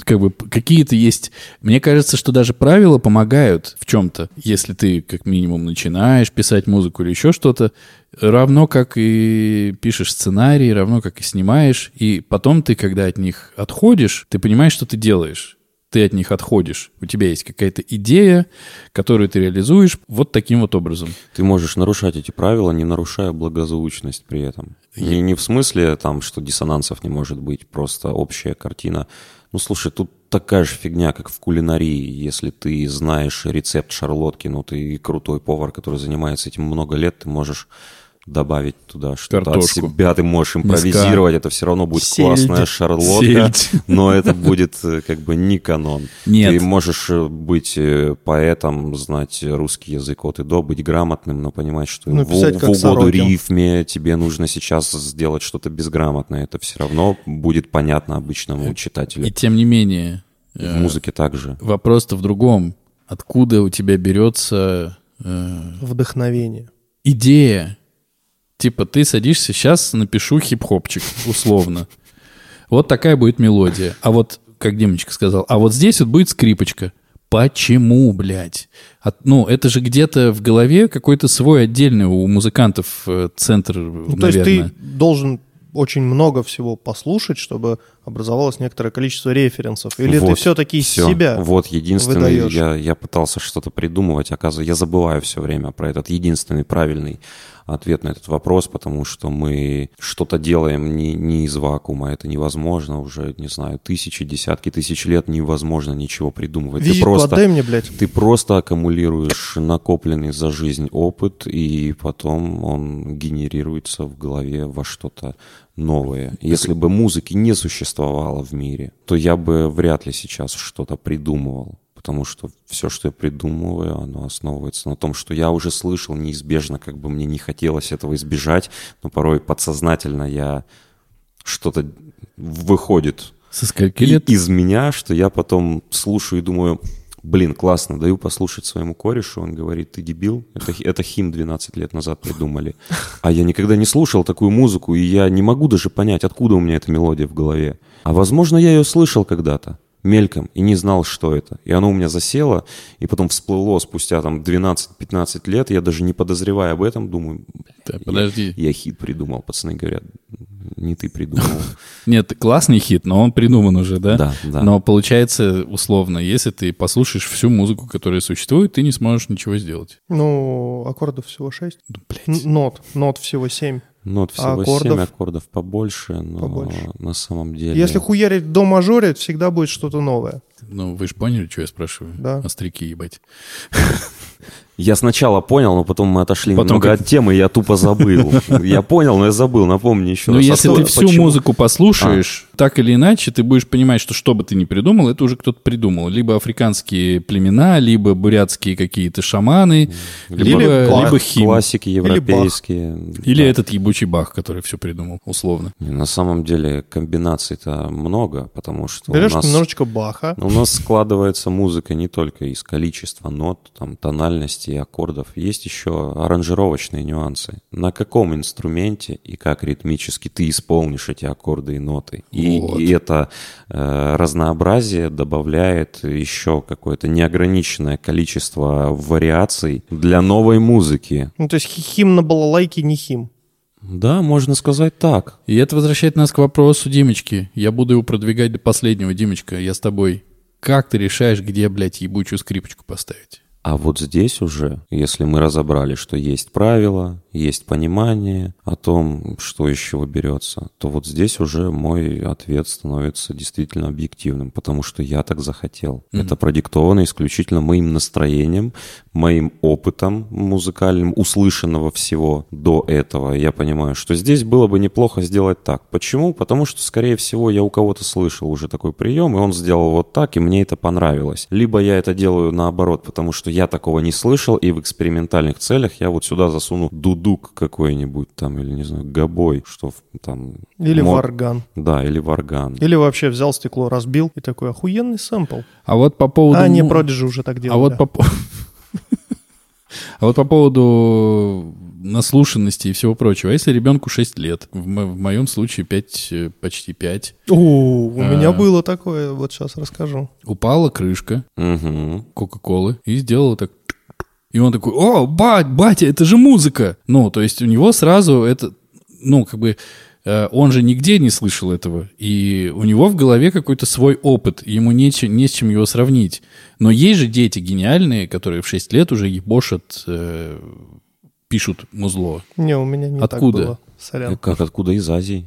Как бы какие-то есть... Мне кажется, что даже правила помогают в чем-то. Если ты как минимум начинаешь писать музыку или еще что-то, равно как и пишешь сценарий, равно как и снимаешь. И потом ты, когда от них отходишь, ты понимаешь, что ты делаешь. ты от них отходишь. У тебя есть какая-то идея, которую ты реализуешь вот таким вот образом. Ты можешь нарушать эти правила, не нарушая благозвучность при этом. Не, не в смысле, там, что диссонансов не может быть, просто общая картина. Ну, слушай, тут такая же фигня, как в кулинарии. Если ты знаешь рецепт шарлотки, ну, ты крутой повар, который занимается этим много лет, ты можешь добавить туда что-то от себя, ты можешь импровизировать, это все равно будет Сельдь. классная шарлотка, Сельдь. но это будет э, как бы не канон. Нет. Ты можешь э, быть э, поэтом, знать русский язык от и до, быть грамотным, но понимать, что Ну, в, в угоду Сорокин. рифме тебе нужно сейчас сделать что-то безграмотное. Это все равно будет понятно обычному читателю. И тем не менее, В музыке также. вопрос-то в другом. Откуда у тебя берется э, Вдохновение. идея? Типа ты садишься, сейчас напишу хип-хопчик, условно. Вот такая будет мелодия. А вот, как Демочка сказал, а вот здесь вот будет скрипочка. Почему, блядь? От- ну, это же где-то в голове какой-то свой отдельный у музыкантов э, центр, Ну, то есть наверное. ты должен очень много всего послушать, чтобы образовалось некоторое количество референсов. Или ты Вот, все-таки из всё. себя Вот единственный, выдаешь. я, я пытался что-то придумывать, оказывается, я забываю все время про этот единственный правильный ответ на этот вопрос, потому что мы что-то делаем не, не из вакуума, это невозможно уже, не знаю, тысячи, десятки тысяч лет невозможно ничего придумывать. ты Визитку просто, отдай мне, блядь. ты просто аккумулируешь накопленный за жизнь опыт, и потом он генерируется в голове во что-то новое. Если бы музыки не существовало в мире, то я бы вряд ли сейчас что-то придумывал. Потому что все, что я придумываю, оно основывается на том, что я уже слышал неизбежно, как бы мне не хотелось этого избежать, но порой подсознательно я что-то выходит Со скольки лет? из меня, что я потом слушаю и думаю, блин, классно, даю послушать своему корешу, он говорит, ты дебил, это, это хим 12 лет назад придумали. А я никогда не слушал такую музыку, и я не могу даже понять, откуда у меня эта мелодия в голове. А возможно, я ее слышал когда-то мельком и не знал, что это. И оно у меня засело, и потом всплыло спустя там 12-15 лет, я даже не подозревая об этом, думаю, Да, я- подожди. я хит придумал. Пацаны говорят, не ты придумал. Нет, классный хит, но он придуман уже, да? Да, да. Но получается, условно, если ты послушаешь всю музыку, которая существует, ты не сможешь ничего сделать. Ну, аккордов всего 6. Ну, блядь. Нот. Нот всего 7. Нот всего аккордов? 7 аккордов побольше, но Побольше. на самом деле... Если хуярить до мажоре, всегда будет что-то новое. Ну, вы же поняли, что я спрашиваю? Да. Остряки, ебать. Я сначала понял, но потом мы отошли Потом немного как- от темы, я тупо забыл. Я понял, но я забыл, напомни еще Ну, раз. А если что- ты всю почему? музыку послушаешь, так или иначе, ты будешь понимать, что что бы ты ни придумал, это уже кто-то придумал. Либо африканские племена, либо бурятские какие-то шаманы, либо, либо, Бах, хим. Классики Бах. европейские. Или Да. этот ебучий бах, который все придумал, условно. На самом деле комбинаций-то много, потому что Берешь у нас... немножечко баха. У нас складывается музыка не только из количества нот, там, тональности и аккордов. Есть еще аранжировочные нюансы. На каком инструменте и как ритмически ты исполнишь эти аккорды и ноты. И, Вот. и это э, разнообразие добавляет еще какое-то неограниченное количество вариаций для новой музыки. Ну, то есть хи- хим на балалайке не хим. Да, можно сказать так. И это возвращает нас к вопросу Димочки. Я буду его продвигать до последнего, Димочка, я с тобой. Как ты решаешь, где, блядь, ебучую скрипочку поставить? А вот здесь уже, если мы разобрали, что есть правила, есть понимание о том, что из чего берется, то вот здесь уже мой ответ становится действительно объективным, потому что я так захотел. Это продиктовано исключительно моим настроением, моим опытом музыкальным, услышанного всего до этого. Я понимаю, что здесь было бы неплохо сделать так. Почему? Потому что, скорее всего, я у кого-то слышал уже такой прием, и он сделал вот так, и мне это понравилось. Либо я это делаю наоборот, потому что я такого не слышал, и в экспериментальных целях я вот сюда засуну дудук какой-нибудь там, или, не знаю, гобой, что в- там... Или мо- варган. Да, или варган. Или вообще взял стекло, разбил и такой охуенный сэмпл. А вот по поводу... А, не, Продиджи уже так А делали. вот по... по- А вот по поводу наслушанности и всего прочего. А если ребенку 6 лет, в, мо- в моем случае 5, э, почти 5, О, у А. меня было такое, вот сейчас расскажу. упала крышка. Кока-Колы и сделала так... И он такой, о, бать, батя, это же музыка! Ну, то есть у него сразу это, ну, как бы э, он же нигде не слышал этого, и у него в голове какой-то свой опыт, и ему нече- не с чем его сравнить. Но есть же дети гениальные, которые в 6 лет уже ебошат, э, пишут музло. Не, у меня не так Откуда? было. Сорян. Как, откуда из Азии?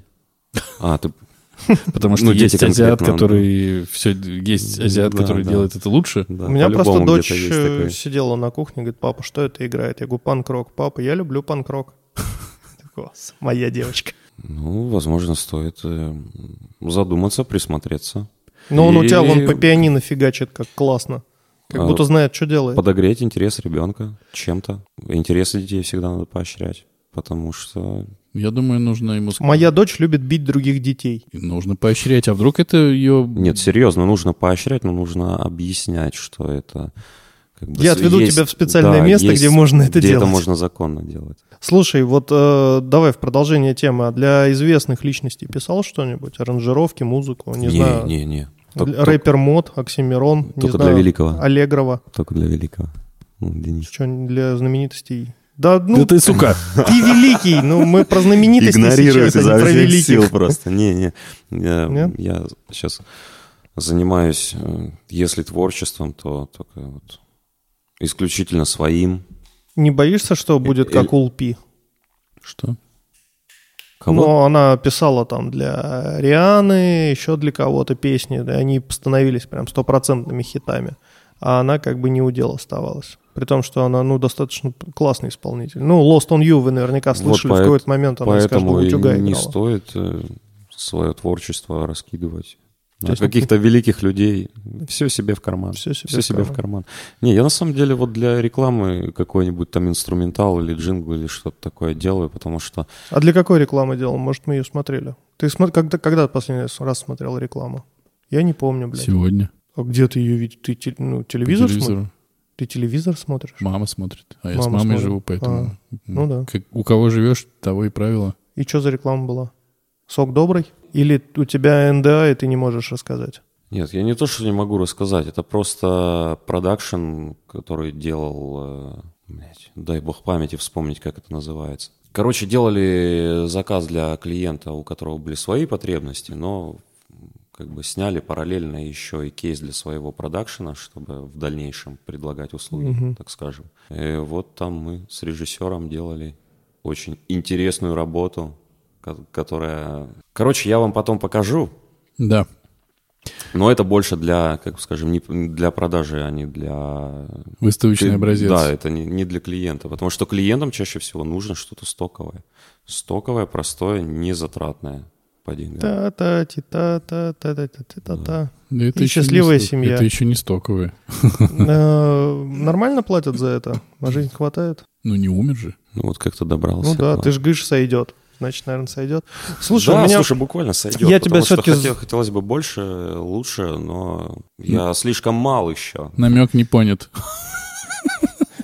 А, ты... Потому что Ну, есть азиат, который все, есть азиат, который делает это лучше. У меня просто дочь э, сидела на кухне, говорит, папа, что это играет? Я говорю, панк-рок. Папа, я люблю панк-рок. Моя девочка. Ну, возможно, стоит э, задуматься, присмотреться. Но он у тебя вон по пианино фигачит, как классно. Как будто знает, что делает. Подогреть интерес ребенка чем-то. Интересы детей всегда надо поощрять. Потому что Я думаю, нужно ему сказать. Моя дочь любит бить других детей. Нужно поощрять. А вдруг это ее... Нет, серьезно, нужно поощрять, но нужно объяснять, что это... как бы Я отведу есть- тебя в специальное да, место, есть- где можно это где делать. это можно законно делать. Слушай, вот э, давай в продолжение темы. А для известных личностей писал что-нибудь? Аранжировки, музыку? Не, знаю. не, не. Только, Рэпер Мод, Оксимирон, не только знаю, для великого. Аллегрова. только для великого. Ну, для них. Что для знаменитостей? Да, ну, Да ты, сука! ты великий. Ну, мы про знаменитости сейчас, а не про великих. просто. Не, не. Я, Нет? я сейчас занимаюсь, э, если творчеством, то только вот исключительно своим. Не боишься, что будет Э, как у Лпи? Что? Кого? Но она писала там для Рианы, еще для кого-то песни, да, они становились прям стопроцентными хитами. А она как бы не у дела оставалась. При том, что она, ну, достаточно классный исполнитель. Ну, Lost on You вы наверняка Вот слышали, в поэт- какой-то момент она из каждого утюга не играла. стоит свое творчество раскидывать. То На есть- каких-то великих людей. Все себе в карман. Всё себе Все в себе в карман. Не, я на самом деле вот для рекламы какой-нибудь там инструментал или джингл или что-то такое делаю, потому что А для какой рекламы делал? Может, мы ее смотрели? Ты смо- когда, когда последний раз смотрел рекламу? Я не помню, блядь. Сегодня. А где ты ее видишь? Ты те- ну, телевизор смотришь? Ты телевизор смотришь? Мама смотрит. А я с Мама мамой смотрит. живу, поэтому... ну да. Как- у кого живешь, того и правило. И что за реклама была? Сок добрый? Или у тебя НДА, и ты не можешь рассказать? Нет, я не то, что не могу рассказать, это просто продакшн, который делал, э, блядь, дай бог памяти вспомнить, как это называется. Короче, делали заказ для клиента, у которого были свои потребности, но как бы сняли параллельно еще и кейс для своего продакшена, чтобы в дальнейшем предлагать услуги, Мгм. так скажем. И вот там мы с режиссером делали очень интересную работу, которая... Короче, я вам потом покажу, Да. но это больше для, как скажем, не для продажи, а не для... Выставочный Ты- образец. Да, это не, не для клиента, потому что клиентам чаще всего нужно что-то стоковое. Стоковое, простое, незатратное по деньгам. та та ти та та та та та та та Да это И счастливая сток- семья. Это еще не стоковые. Э, Нормально платят за это? На жизнь хватает? Ну, не умер же. Ну вот как-то добрался. Ну да, ты ж гыш сойдет. Значит, наверное, сойдет. Слушай, да, у меня... слушай, буквально сойдет. Я тебя з- хотел- хотелось бы больше, лучше, но я слишком мал еще. Намек не понят.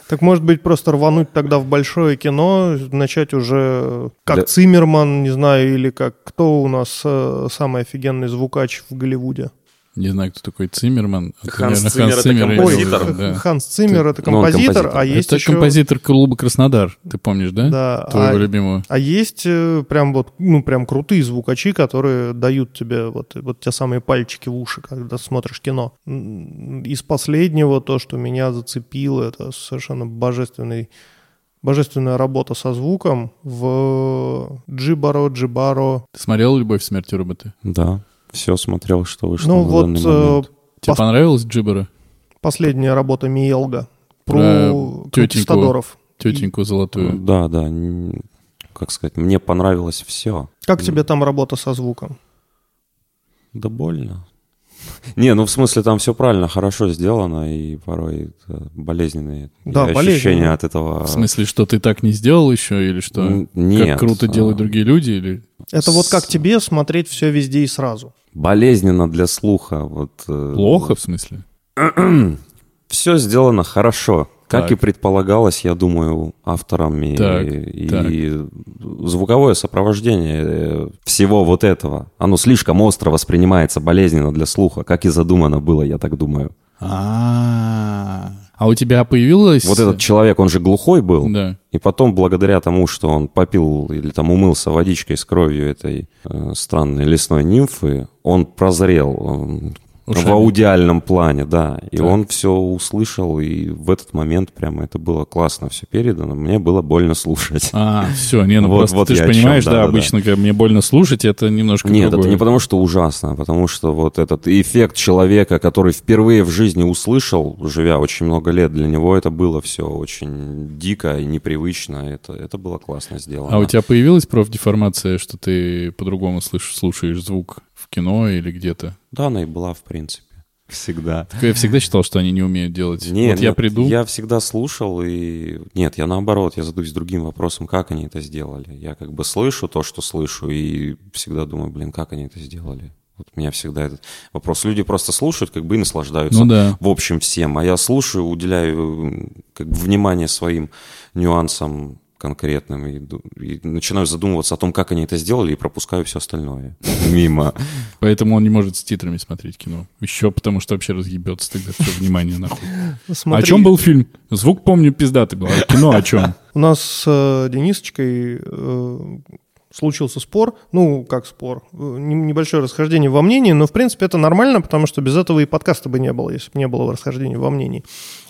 Так может быть просто рвануть тогда в большое кино, начать уже как Для- Циммерман, не знаю, или как кто у нас э, самый офигенный звукач в Голливуде? Не знаю, кто такой Циммерман. Ханс наверное, Циммер — это Циммер композитор. да. Ханс Циммер это композитор, композитор. а есть Это еще... композитор клуба Краснодар, ты помнишь, да? Да, Твоего а, любимого. а есть э, прям вот, ну, прям крутые звукачи, которые дают тебе вот, вот те самые пальчики в уши, когда смотришь кино. Из последнего то, что меня зацепило, это совершенно божественный божественная работа со звуком в Джибаро, Джибаро. Ты смотрел «Любовь, смерть и роботы»? Да, все смотрел, что вышло Ну на вот данный э, момент. Тебе Пос- понравилась Джибера? последняя работа Миелга про, Про тетеньку. Тетеньку золотую. Да, да, н- как сказать, мне понравилось все. Как тебе там работа со звуком? Да больно. Не, ну в смысле там все правильно, хорошо сделано, и порой это болезненные Да, ощущения от этого. В смысле, что ты так не сделал еще, или что? Нет. Как круто а, делают другие люди, или... Это вот как тебе смотреть все везде и сразу? Болезненно для слуха. Вот, э, Плохо, в смысле? Все сделано хорошо. Как Так. и предполагалось, я думаю, авторами. Так, и так. звуковое сопровождение э, всего вот этого, оно слишком остро воспринимается, болезненно для слуха, как и задумано было, я так думаю. А, а у тебя появилось... Вот этот человек, он же глухой был. Да. И потом, благодаря тому, что он попил или там умылся водичкой с кровью этой э, странной лесной нимфы, он прозрел. Он Ушами. в аудиальном плане, да. И Так. он все услышал, и в этот момент прямо это было классно все передано. Мне было больно слушать. А, все, не, ну Вот- просто вот ты же о чем, понимаешь, да, да-да-да. обычно, когда мне больно слушать, это немножко Нет, другое. это не потому, что ужасно, а потому что вот этот эффект человека, который впервые в жизни услышал, живя очень много лет, для него это было все очень дико и непривычно. Это, это было классно сделано. А у тебя появилась профдеформация, что ты по-другому слышишь, слушаешь звук кино или где-то? Да, она и была, в принципе. Всегда. Так Я всегда считал, что они не умеют делать. Нет, вот я нет, приду, Я всегда слушал и... Нет, я наоборот, я задаюсь другим вопросом, как они это сделали. Я как бы слышу то, что слышу, и всегда думаю, блин, как они это сделали. Вот у меня всегда этот вопрос. Люди просто слушают, как бы и наслаждаются. ну да. в общем всем, а я слушаю, уделяю как бы внимание своим нюансам конкретным и, и начинаю задумываться о том, как они это сделали, и пропускаю все остальное мимо. Поэтому он не может с титрами смотреть кино. Еще потому, что вообще разъебется тогда все внимание нахуй. Смотри, О чем был фильм? Звук помню пиздатый был. А кино о чем? У нас с э, Денисочкой э, случился спор, ну, как спор, э, не- небольшое расхождение во мнении, но, в принципе, это нормально, потому что без этого и подкаста бы не было, если бы не было расхождения во мнении.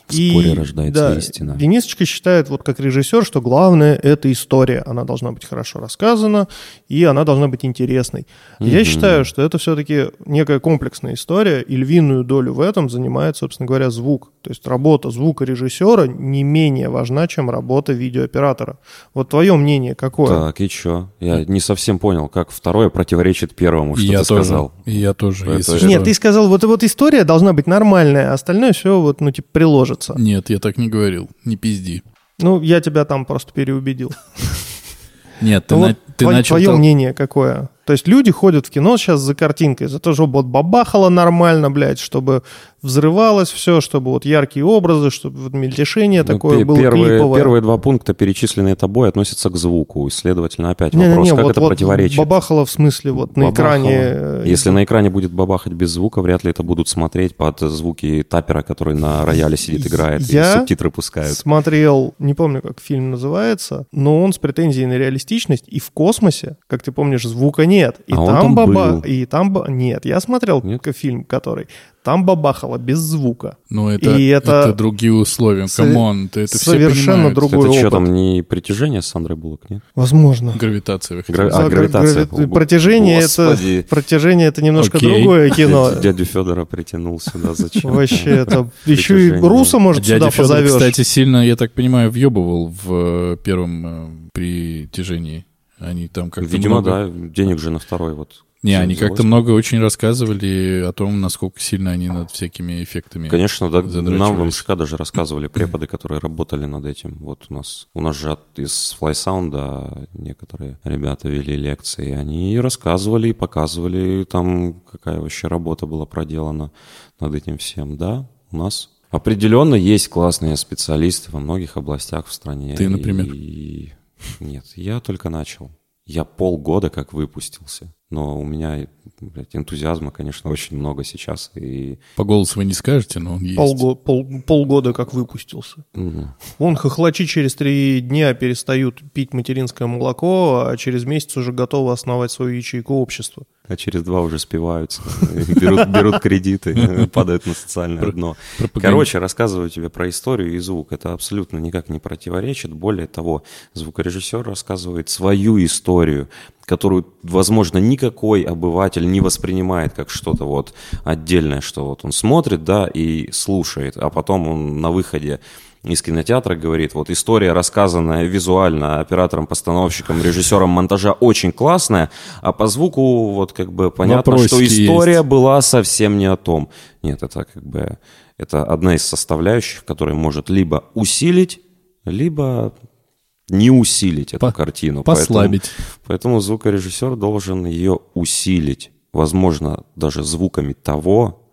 В споре рождается истина. Денисочка считает, вот как режиссер, что главное – это история. Она должна быть хорошо рассказана, и она должна быть интересной. Я Мгм. считаю, что это все-таки некая комплексная история, и львиную долю в этом занимает, собственно говоря, звук. То есть работа звукорежиссера не менее важна, чем работа видеооператора. Вот твое мнение какое? Так, и чё? Я не совсем понял, как второе противоречит первому, И что я ты тоже. сказал. И я тоже. Это- Нет, что. ты сказал, вот, вот история должна быть нормальная, а остальное все вот, ну, типа, приложится. Нет, я так не говорил. Не пизди. Ну, я тебя там просто переубедил. Нет, ты, Ну на- вот ты твое, начал... твое мнение какое? То есть люди ходят в кино сейчас за картинкой, за то, чтобы вот бабахало нормально, блядь, чтобы взрывалось все, чтобы вот яркие образы, чтобы вот мельтешение Ну, такое пе- было первые, клиповое. первые два пункта, перечисленные тобой, относятся к звуку. И, следовательно, опять Не-не-не, вопрос, как вот, это вот противоречит? бабахало в смысле вот на Бабахало. экране. э, Если на экране будет бабахать без звука, вряд ли это будут смотреть под звуки тапера, который на рояле сидит, играет, Я и субтитры пускают. Смотрел, не помню, как фильм называется, но он с претензией на реалистичность, и в космосе, как ты помнишь, звука нет. И А там там баба... И там... Нет, я смотрел Нет? фильм, который... Там бабахало без звука. Ну, это, И это- это другие условия. Come on, ты это все совершенно понимают. другой это что опыт. там, не притяжение с Сандрой Буллок, нет? Возможно. Гравитация. Гра- а, гравитация. грави- Притяжение Господи. это, притяжение это немножко Окей. другое кино. Дядю Федора притянул сюда, зачем? Вообще, это еще и. Руса, может, сюда позовешь. кстати, сильно, я так понимаю, въебывал в э, первом э, притяжении. Они там как-то Видимо, много... да, денег же на второй вот. Не, они как-то много очень рассказывали о том, насколько сильно они над всякими эффектами. Конечно, да, нам в. МШК даже рассказывали преподы, которые работали над этим. Вот у нас, у нас же от- из флайсаунда некоторые ребята вели лекции, они рассказывали и показывали там, какая вообще работа была проделана над этим всем. Да, у нас определенно есть классные специалисты во многих областях в стране. Ты, например? И- Нет, я только начал. Я полгода как выпустился. Но у меня блядь, энтузиазма, конечно, очень много сейчас. И По голосу вы не скажете, но он есть. Полго- пол- полгода как выпустился. мгм, Вон хохлачи через три дня перестают пить материнское молоко, а через месяц уже готовы основать свою ячейку общества. А через два уже спиваются, берут, берут кредиты, падают на социальное дно. Короче, рассказываю тебе про историю и звук. Это абсолютно никак не противоречит. Более того, звукорежиссер рассказывает свою историю, которую, возможно, никакой обыватель не воспринимает как что-то вот отдельное, что вот он смотрит, да, и слушает, а потом он на выходе из кинотеатра говорит, вот история, рассказанная визуально оператором-постановщиком, режиссером монтажа, очень классная, а по звуку вот как бы понятно, что история есть. была совсем не о том. Нет, это как бы это одна из составляющих, которая может либо усилить, либо не усилить эту По- картину. Послабить. Поэтому, поэтому звукорежиссер должен ее усилить, возможно, даже звуками того,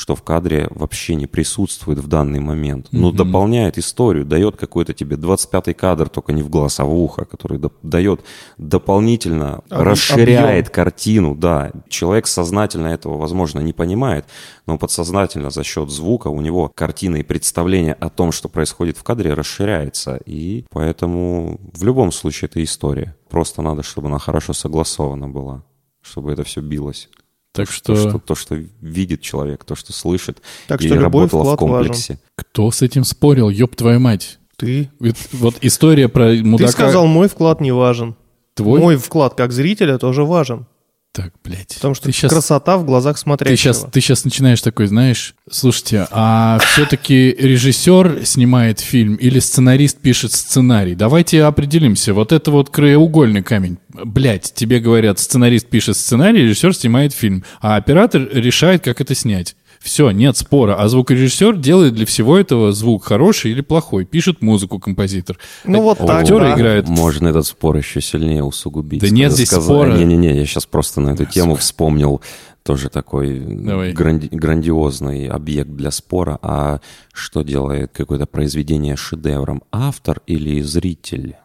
что в кадре вообще не присутствует в данный момент, но Мгм. дополняет историю, дает какой-то тебе 25-й кадр, только не в глаз, а в ухо, который дает дополнительно, Об- расширяет объем. картину, да. Человек сознательно этого, возможно, не понимает, но подсознательно за счет звука у него картина и представление о том, что происходит в кадре, расширяется. И поэтому в любом случае это история. Просто надо, чтобы она хорошо согласована была, чтобы это все билось. Так То, что, что, то, что видит человек, то, что слышит, Так и что любой работало в вклад важен. комплексе. кто с этим спорил, ёб твою мать? Ты. Ведь Вот история про мудака... Ты сказал, мой вклад не важен. твой? Мой вклад как зрителя тоже важен. Так, блядь. Потому что ты сейчас, красота в глазах ты смотрящего. сейчас, ты сейчас начинаешь такой, знаешь, слушайте, а все-таки режиссер снимает фильм или сценарист пишет сценарий? Давайте определимся. Вот это вот краеугольный камень. Блять, тебе говорят, сценарист пишет сценарий, режиссер снимает фильм, а оператор решает, как это снять. Все, нет спора. А звукорежиссер делает для всего этого звук хороший или плохой. Пишет музыку композитор. Ну вот так, Актеры да. играют. Можно этот спор еще сильнее усугубить. Да нет здесь спора. Не-не-не, я сейчас просто на эту тему вспомнил тоже такой гранди- грандиозный объект для спора. А что делает какое-то произведение шедевром? Автор или зритель?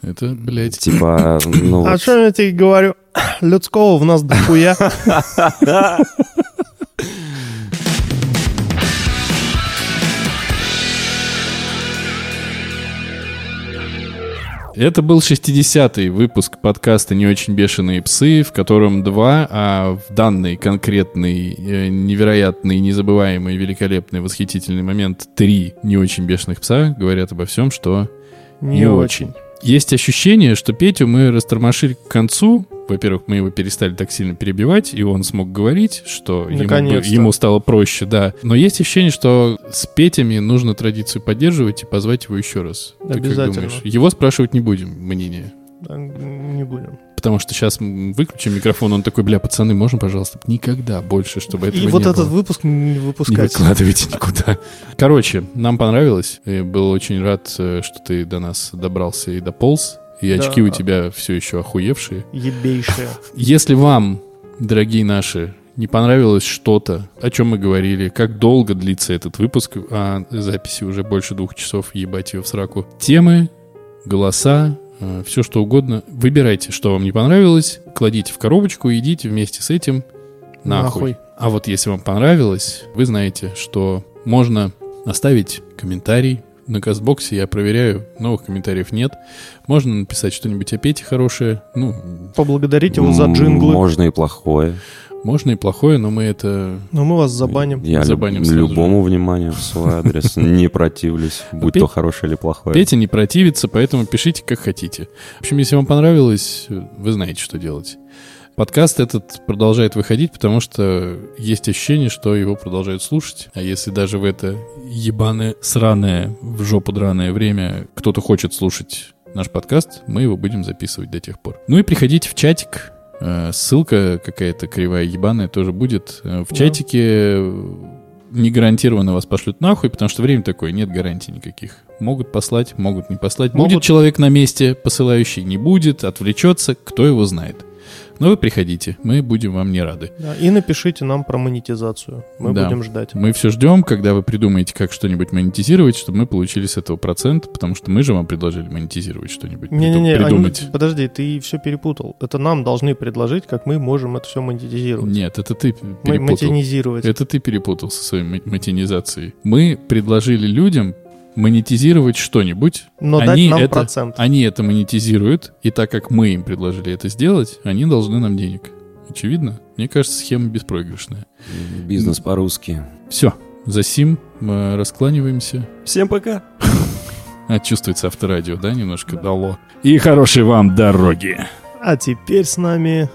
Это, блядь, Типа, ну... А вот- что я тебе говорю? Людского в нас дохуя. Это был 60-й выпуск подкаста «Не очень бешеные псы», в котором два, а в данный конкретный, э, невероятный, незабываемый, великолепный, восхитительный момент три не очень бешеных пса говорят обо всем, что Не очень. Есть ощущение, что Петю мы растормошили к концу. Во-первых, мы его перестали так сильно перебивать, и он смог говорить, что ему, ему стало проще, да. Но есть ощущение, что с Петями нужно традицию поддерживать и позвать его еще раз. Ты как Обязательно. думаешь? Его спрашивать не будем, мнение. Не будем. Потому что сейчас выключим микрофон, он такой, бля, пацаны, можно, пожалуйста? Никогда больше, чтобы этого И не вот было. этот выпуск не Не выпускать. выкладывайте никуда. Короче, нам понравилось. Я был очень рад, э, что ты до нас добрался и дополз. И Да. очки у тебя все еще охуевшие. Ебейшая. Если вам, дорогие наши, не понравилось что-то, о чем мы говорили, как долго длится этот выпуск, а записи уже больше двух часов, ебать ее в сраку. Темы, голоса, все что угодно. Выбирайте, что вам не понравилось, кладите в коробочку и идите вместе с этим нахуй. Нахуй. А вот если вам понравилось, вы знаете, что можно оставить комментарий. На Кастбоксе я проверяю, новых комментариев нет. Можно написать что-нибудь о Пете хорошее. Ну, Поблагодарить его за джинглы. Можно и плохое. можно и плохое, но мы это... Но мы вас забаним. Я Забаним люб- любому вниманию в свой адрес не противлюсь, будь то хорошее или плохое. Петя не противится, поэтому пишите как хотите. В общем, если вам понравилось, вы знаете, что делать. Подкаст этот продолжает выходить, потому что есть ощущение, что его продолжают слушать. А если даже в это ебаное, сраное, в жопу драное время кто-то хочет слушать наш подкаст, мы его будем записывать до тех пор. Ну и приходите в чатик. Э, Ссылка какая-то кривая, ебаная тоже будет. Э, В Да. чатике э, не гарантированно вас пошлют нахуй, потому что время такое, нет гарантий никаких. Могут послать, могут не послать. Могут. Будет человек на месте, посылающий, не будет, отвлечется, кто его знает. Но вы приходите, мы будем вам не рады. Да, И напишите нам про монетизацию. Мы Да. будем ждать. Мы все ждем, когда вы придумаете, как что-нибудь монетизировать, чтобы мы получили с этого процент, потому что мы же вам предложили монетизировать что-нибудь, Не-не-не, они- придумать. подожди, ты все перепутал. Это нам должны предложить, как мы можем это все монетизировать. Нет, это ты М- перепутал. Монетизировать. Это ты перепутал со своей монетизацией. Мы предложили людям монетизировать что-нибудь. Но они дать нам это- процент. Они это монетизируют, и так как мы им предложили это сделать, они должны нам денег. Очевидно? Мне кажется, схема беспроигрышная. Бизнес по-русски. Все, за сим мы раскланиваемся. Всем пока. А, чувствуется авторадио, да, немножко дало. И хорошей вам дороги. А теперь с нами...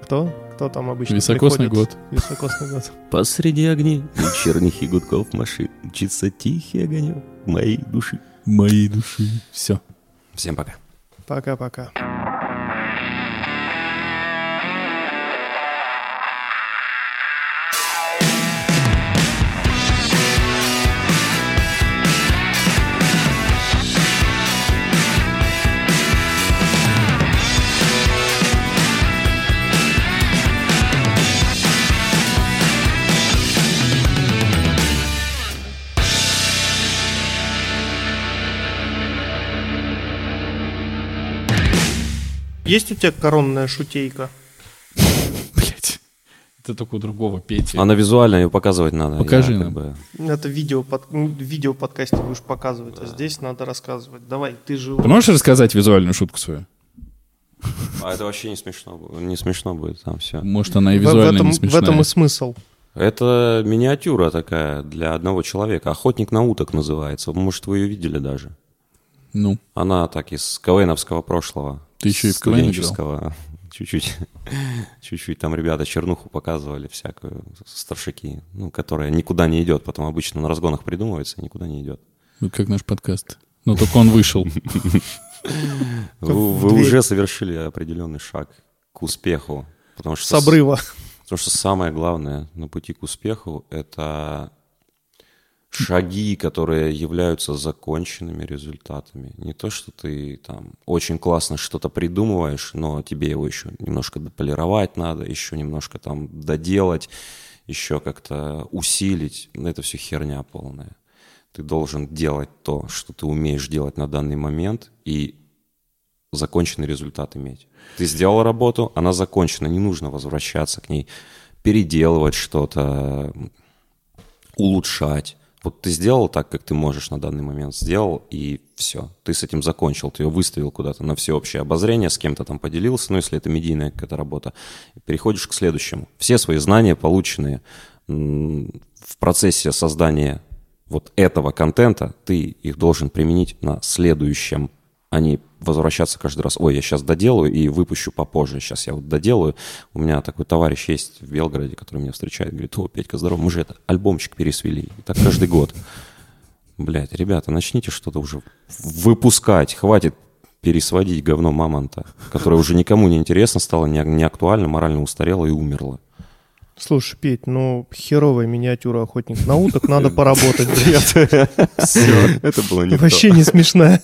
Кто? Кто там обычно Високосный приходит? год. Високосный год. Посреди огней вечерних и гудков машин Мчится тихий огонек моей души. Моей души. Все. Всем пока. Пока-пока. Есть у тебя коронная шутейка? Блять. Это только у другого Пети. Она визуально ее показывать надо. Покажи Я как нам. бы- Это видео, под, ну, видео подкасте будешь показывать, а здесь надо рассказывать. Давай, ты же... Ты можешь рассказать визуальную шутку свою? А это вообще не смешно будет. Не смешно будет там все. Может, она и в, в визуально этом, не в смешная. этом и смысл. Это миниатюра такая для одного человека. Охотник на уток называется. Может, вы ее видели даже. Ну, Она так из КВНовского прошлого. Ты еще и в КВН играл? Чуть-чуть. Чуть-чуть. Там ребята чернуху показывали всякую, старшаки, ну, которая никуда не идет. Потом обычно на разгонах придумывается никуда не идет. вот как наш подкаст. Но только он вышел. Вы, уже совершили определенный шаг к успеху. Потому что С обрыва. Потому что самое главное на пути к успеху – это шаги, которые являются законченными результатами. Не то, что ты там очень классно что-то придумываешь, но тебе его еще немножко дополировать надо, еще немножко там доделать, еще как-то усилить. Ну, Это все херня полная. Ты должен делать то, что ты умеешь делать на данный момент, и законченный результат иметь. Ты сделал работу, она закончена, не нужно возвращаться к ней, переделывать что-то, улучшать. Вот ты сделал так, как ты можешь на данный момент, сделал, и все. Ты с этим закончил, ты ее выставил куда-то на всеобщее обозрение, с кем-то там поделился, ну, если это медийная какая-то работа, переходишь к следующему. Все свои знания, полученные в процессе создания вот этого контента, ты их должен применить на следующем, а не возвращаться каждый раз. Ой, я сейчас доделаю и выпущу попозже. Сейчас я вот доделаю. У меня такой товарищ есть в Белгороде, который меня встречает. Говорит, о, Петька, здорово, мы же это альбомчик пересвели. И так каждый год. Блять, ребята, начните что-то уже выпускать. Хватит пересводить говно мамонта, которое уже никому не интересно стало, не, не актуально, морально устарело и умерло. Слушай, Петь, ну херовая миниатюра охотник на уток, надо поработать. Все, это было не Вообще не смешная.